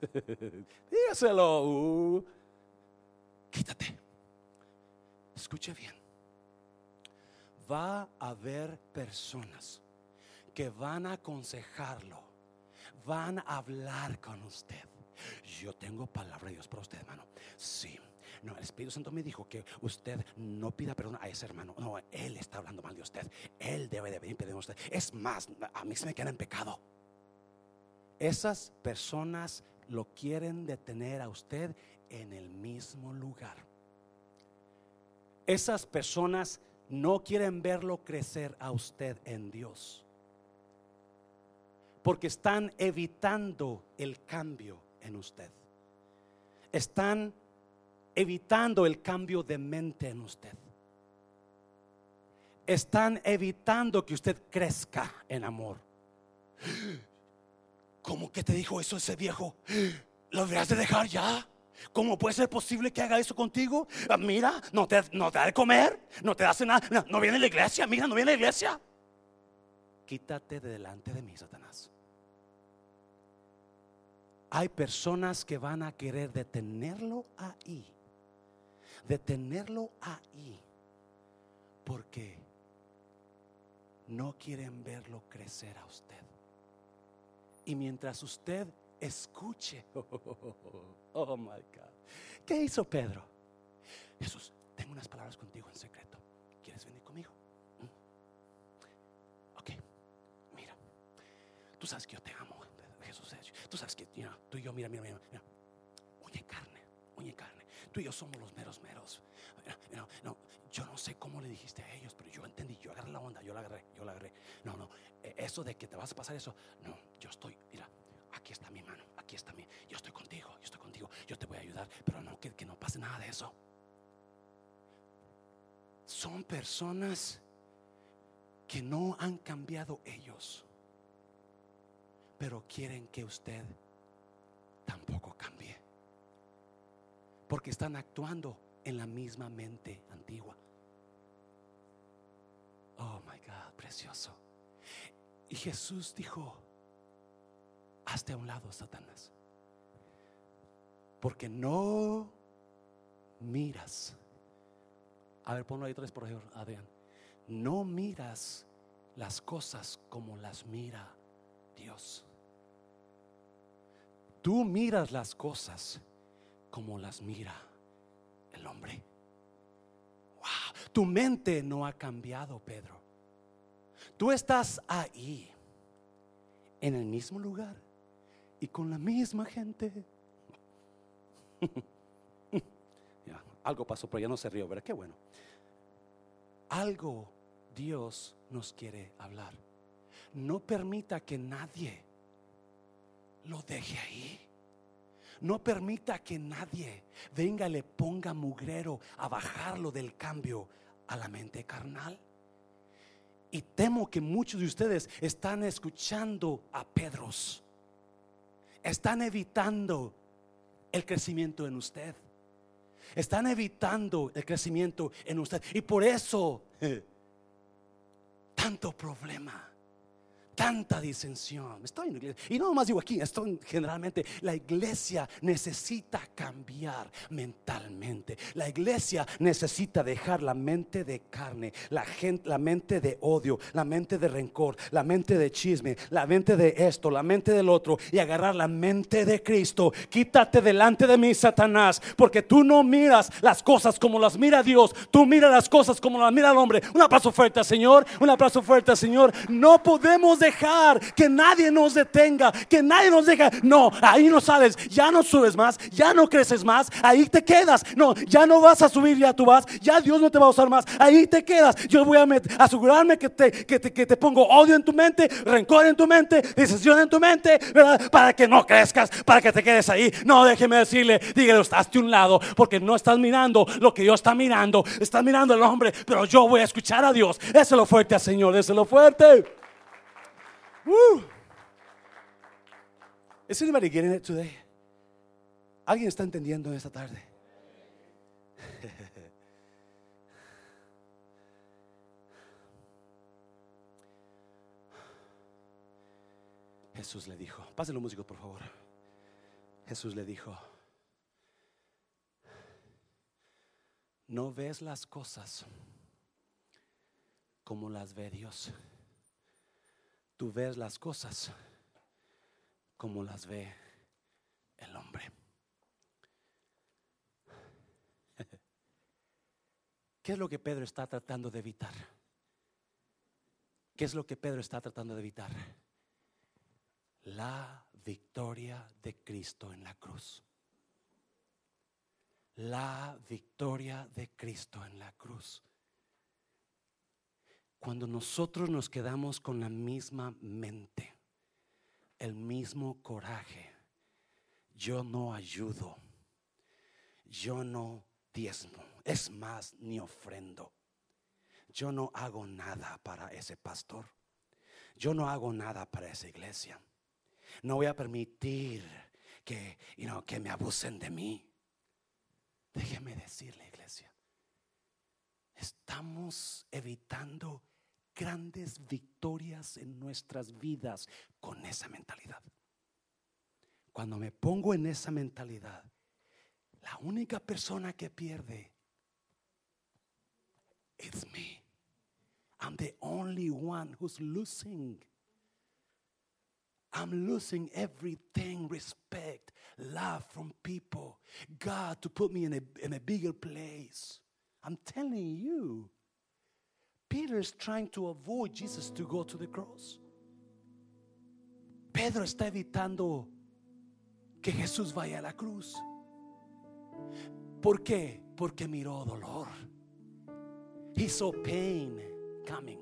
[SPEAKER 1] Dígaselo. Uh. quítate. Escuche bien. Va a haber personas que van a aconsejarlo, van a hablar con usted. Yo tengo palabra de Dios para usted, hermano. Sí. No, el Espíritu Santo me dijo que usted no pida perdón a ese hermano. No, él está hablando mal de usted. Él debe de venir pedir a usted. Es más, a mí se me queda en pecado. Esas personas lo quieren detener a usted en el mismo lugar. Esas personas no quieren verlo crecer a usted en Dios. Porque están evitando el cambio en usted. Están evitando el cambio de mente en usted. Están evitando que usted crezca en amor. ¿Cómo que te dijo eso ese viejo? ¿Lo deberías de dejar ya? ¿Cómo puede ser posible que haga eso contigo? Ah, mira, no te, no te da de comer, no te hace nada, no, viene a la iglesia, mira, no viene a la iglesia. Quítate de delante de mí, Satanás. Hay personas que van a querer detenerlo ahí, detenerlo ahí, porque no quieren verlo crecer a usted. Y mientras usted escuche, oh, my God, ¿qué hizo Pedro? Jesús, tengo unas palabras contigo en secreto. ¿Quieres venir conmigo? ¿Mm? Ok, mira, tú sabes que yo te amo, Jesús. Tú sabes que tú y yo, mira, mira, mira, mira, uña carne, uña carne. Tú yo somos los meros meros. no, yo no sé cómo le dijiste a ellos, pero yo entendí, yo agarré la onda, yo la agarré, yo la agarré. No, no, e, eso de que te vas a pasar eso, no, yo estoy, mira, aquí está mi mano, aquí está mi, yo estoy contigo, yo estoy contigo, yo te voy a ayudar, pero no, que, que no pase nada de eso. Son personas que no han cambiado ellos, pero quieren que usted tampoco cambie, porque están actuando en la misma mente antigua. Oh my God, precioso. Y Jesús dijo, hazte a un lado, Satanás. Porque no miras. A ver, ponlo ahí tres por favor, Adrián. No miras las cosas como las mira Dios. Tú miras las cosas como las mira el hombre. Wow, tu mente no ha cambiado, Pedro. Tú estás ahí, en el mismo lugar y con la misma gente. algo pasó, pero ya no se rió, ¿verdad? Qué bueno. Algo Dios nos quiere hablar. No permita que nadie lo deje ahí. No permita que nadie venga y le ponga mugrero a bajarlo del cambio a la mente carnal. Y temo que muchos de ustedes están escuchando a Pedros. Están evitando el crecimiento en usted. Están evitando el crecimiento en usted. Y por eso, tanto problema tanta disensión. Estoy y no más digo aquí, esto generalmente la iglesia necesita cambiar mentalmente. La iglesia necesita dejar la mente de carne, la, gente, la mente de odio, la mente de rencor, la mente de chisme, la mente de esto, la mente del otro y agarrar la mente de Cristo. Quítate delante de mí, Satanás, porque tú no miras las cosas como las mira Dios, tú miras las cosas como las mira el hombre. Un aplauso fuerte, Señor, un aplauso fuerte, Señor. No podemos dejar que nadie nos detenga, que nadie nos deja. No, ahí no sales, ya no subes más, ya no creces más, ahí te quedas. No, ya no vas a subir, ya tú vas, ya Dios no te va a usar más, ahí te quedas. Yo voy a asegurarme que te, que, te, que te pongo odio en tu mente, rencor en tu mente, decisión en tu mente, ¿verdad? Para que no crezcas, para que te quedes ahí. No, déjeme decirle, dígale, estás de un lado, porque no estás mirando lo que Dios está mirando, estás mirando al hombre, pero yo voy a escuchar a Dios. Ese es lo fuerte, Señor, ese es lo fuerte. Uh. Is anybody getting it today? ¿Alguien está entendiendo esta tarde? Jesús le dijo, pásenlo músico por favor. Jesús le dijo, no ves las cosas como las ve Dios. Tú ves las cosas como las ve el hombre. ¿Qué es lo que Pedro está tratando de evitar? ¿Qué es lo que Pedro está tratando de evitar? La victoria de Cristo en la cruz. La victoria de Cristo en la cruz. Cuando nosotros nos quedamos con la misma mente, el mismo coraje, yo no ayudo, yo no diezmo, es más, ni ofrendo. Yo no hago nada para ese pastor. Yo no hago nada para esa iglesia. No voy a permitir que, que me abusen de mí. Déjeme decirle, iglesia, estamos evitando grandes victorias en nuestras vidas con esa mentalidad. Cuando me pongo en esa mentalidad, la única persona que pierde es me. I'm the only one who's losing. I'm losing everything respect, love from people, God to put me in a, in a bigger place. I'm telling you, Peter is trying to avoid Jesus to go to the cross. Pedro está evitando que Jesús vaya a la cruz. ¿Por qué? Porque miró dolor. He saw pain coming.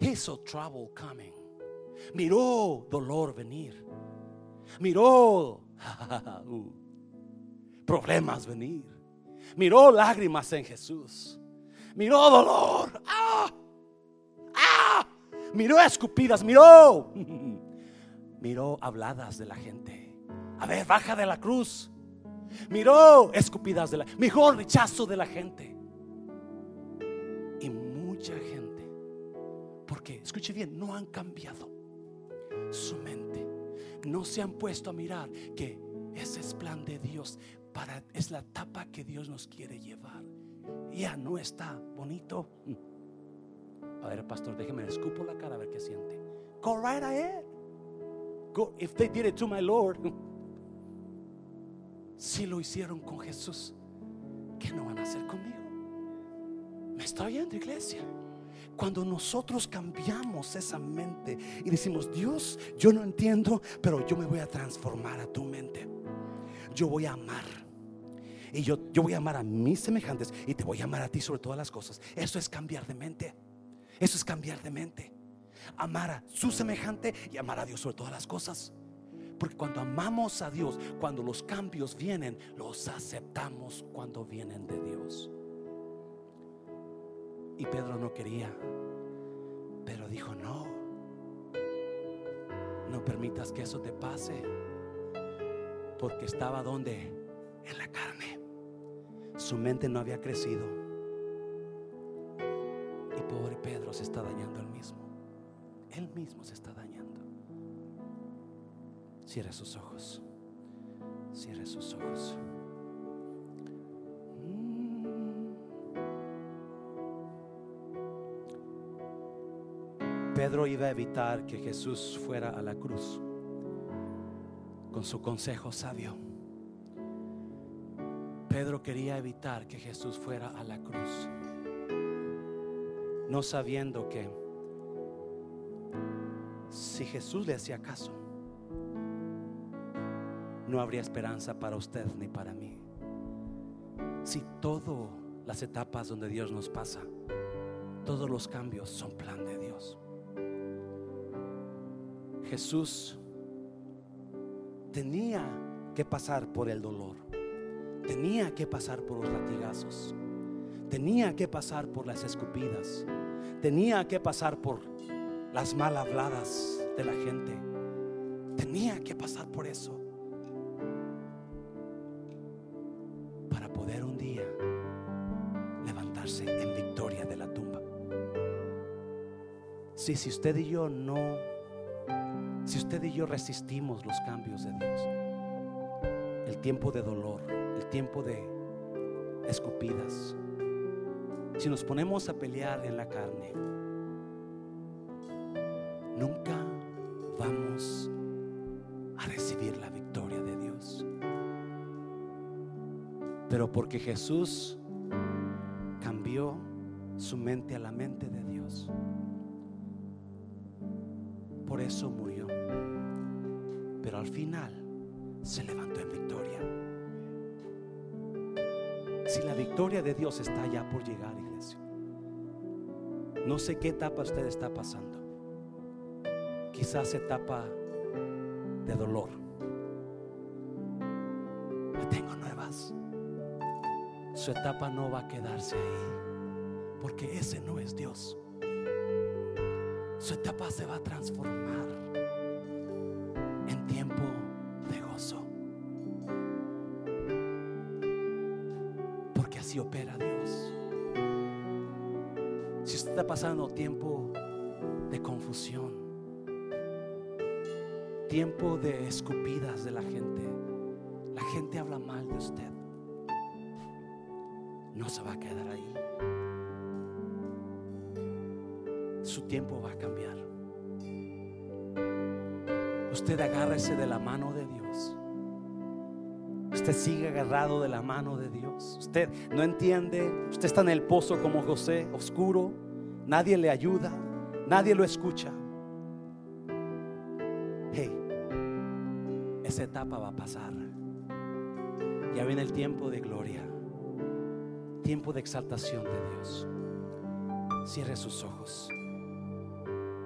[SPEAKER 1] He saw trouble coming. Miró dolor venir. Miró uh, problemas venir. Miró lágrimas en Jesús. Miró dolor. ¡Ah! ¡Ah! Miró escupidas. Miró. Miró habladas de la gente. A ver, baja de la cruz. Miró escupidas de la. Miró rechazo de la gente. Y mucha gente. Porque, escuche bien, no han cambiado su mente. No se han puesto a mirar que ese es plan de Dios. Para, es la etapa que Dios nos quiere llevar. Ya no está bonito. A ver, pastor, déjeme escupo la cara a ver qué siente. Go right ahead. Go, if they did it to my Lord. Si lo hicieron con Jesús, ¿qué no van a hacer conmigo? ¿Me está oyendo, iglesia? Cuando nosotros cambiamos esa mente y decimos, Dios, yo no entiendo, pero yo me voy a transformar a tu mente. Yo voy a amar. Y yo, yo voy a amar a mis semejantes y te voy a amar a ti sobre todas las cosas. Eso es cambiar de mente. Eso es cambiar de mente. Amar a su semejante y amar a Dios sobre todas las cosas. Porque cuando amamos a Dios, cuando los cambios vienen, los aceptamos cuando vienen de Dios. Y Pedro no quería. Pero dijo, no. No permitas que eso te pase. Porque estaba donde? En la carne. Su mente no había crecido. Y pobre Pedro se está dañando él mismo. Él mismo se está dañando. Cierre sus ojos. Cierre sus ojos. Pedro iba a evitar que Jesús fuera a la cruz con su consejo sabio. Pedro quería evitar que Jesús fuera a la cruz, no sabiendo que Si Jesús le hacía caso, no habría esperanza para usted ni para mí. Si todas las etapas donde Dios nos pasa, todos los cambios son plan de Dios. Jesús tenía que pasar por el dolor, tenía que pasar por los latigazos, tenía que pasar por las escupidas, tenía que pasar por las mal habladas de la gente, tenía que pasar por eso. Para poder un día levantarse en victoria de la tumba. Si, si usted y yo no, si usted y yo resistimos los cambios de Dios, el tiempo de dolor, tiempo de escupidas, si nos ponemos a pelear en la carne, nunca vamos a recibir la victoria de Dios. Pero porque Jesús cambió su mente a la mente de Dios, por eso murió. Pero al final se levantó Si la victoria de Dios está ya por llegar, iglesia, no sé qué etapa usted está pasando. Quizás etapa de dolor. Tengo nuevas. Su etapa no va a quedarse ahí, porque ese no es Dios. Su etapa se va a transformar pasando tiempo de confusión, tiempo de escupidas de la gente, la gente habla mal de usted, no se va a quedar ahí. Su tiempo va a cambiar. Usted agárrese de la mano de Dios. Usted sigue agarrado de la mano de Dios. Usted no entiende. Usted está en el pozo como José, oscuro. Nadie le ayuda. Nadie lo escucha. Hey, esa etapa va a pasar. Ya viene el tiempo de gloria. Tiempo de exaltación de Dios. Cierre sus ojos.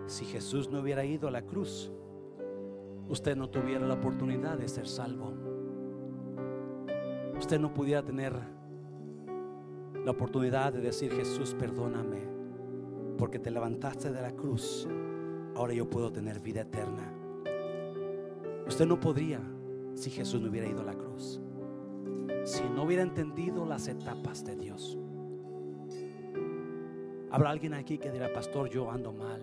[SPEAKER 1] Si Jesús no hubiera ido a la cruz, usted no tuviera la oportunidad de ser salvo. Usted no pudiera tener la oportunidad de decir, Jesús, perdóname, porque te levantaste de la cruz. Ahora yo puedo tener vida eterna. Usted no podría si Jesús no hubiera ido a la cruz. Si no hubiera entendido las etapas de Dios. Habrá alguien aquí que dirá, pastor, yo ando mal.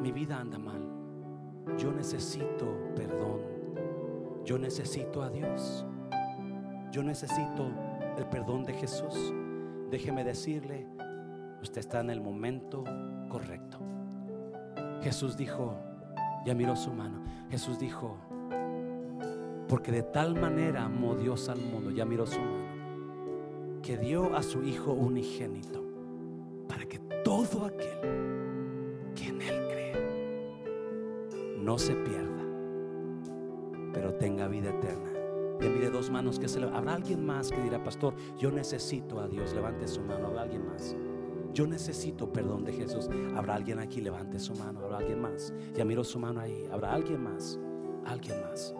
[SPEAKER 1] Mi vida anda mal. Yo necesito perdón. Yo necesito a Dios. Yo necesito el perdón de Jesús. Déjeme decirle, usted está en el momento correcto. Jesús dijo, ya miró su mano. Jesús dijo, porque de tal manera amó Dios al mundo, ya miró su mano, que dio a su Hijo unigénito, para que todo aquel que en Él cree no se pierda, pero tenga vida eterna. Ya mire dos manos que se le... Habrá alguien más que dirá, pastor, yo necesito a Dios, levante su mano, habrá alguien más. Yo necesito perdón de Jesús. Habrá alguien aquí, levante su mano. Habrá alguien más. Ya miro su mano ahí. Habrá alguien más. Alguien más.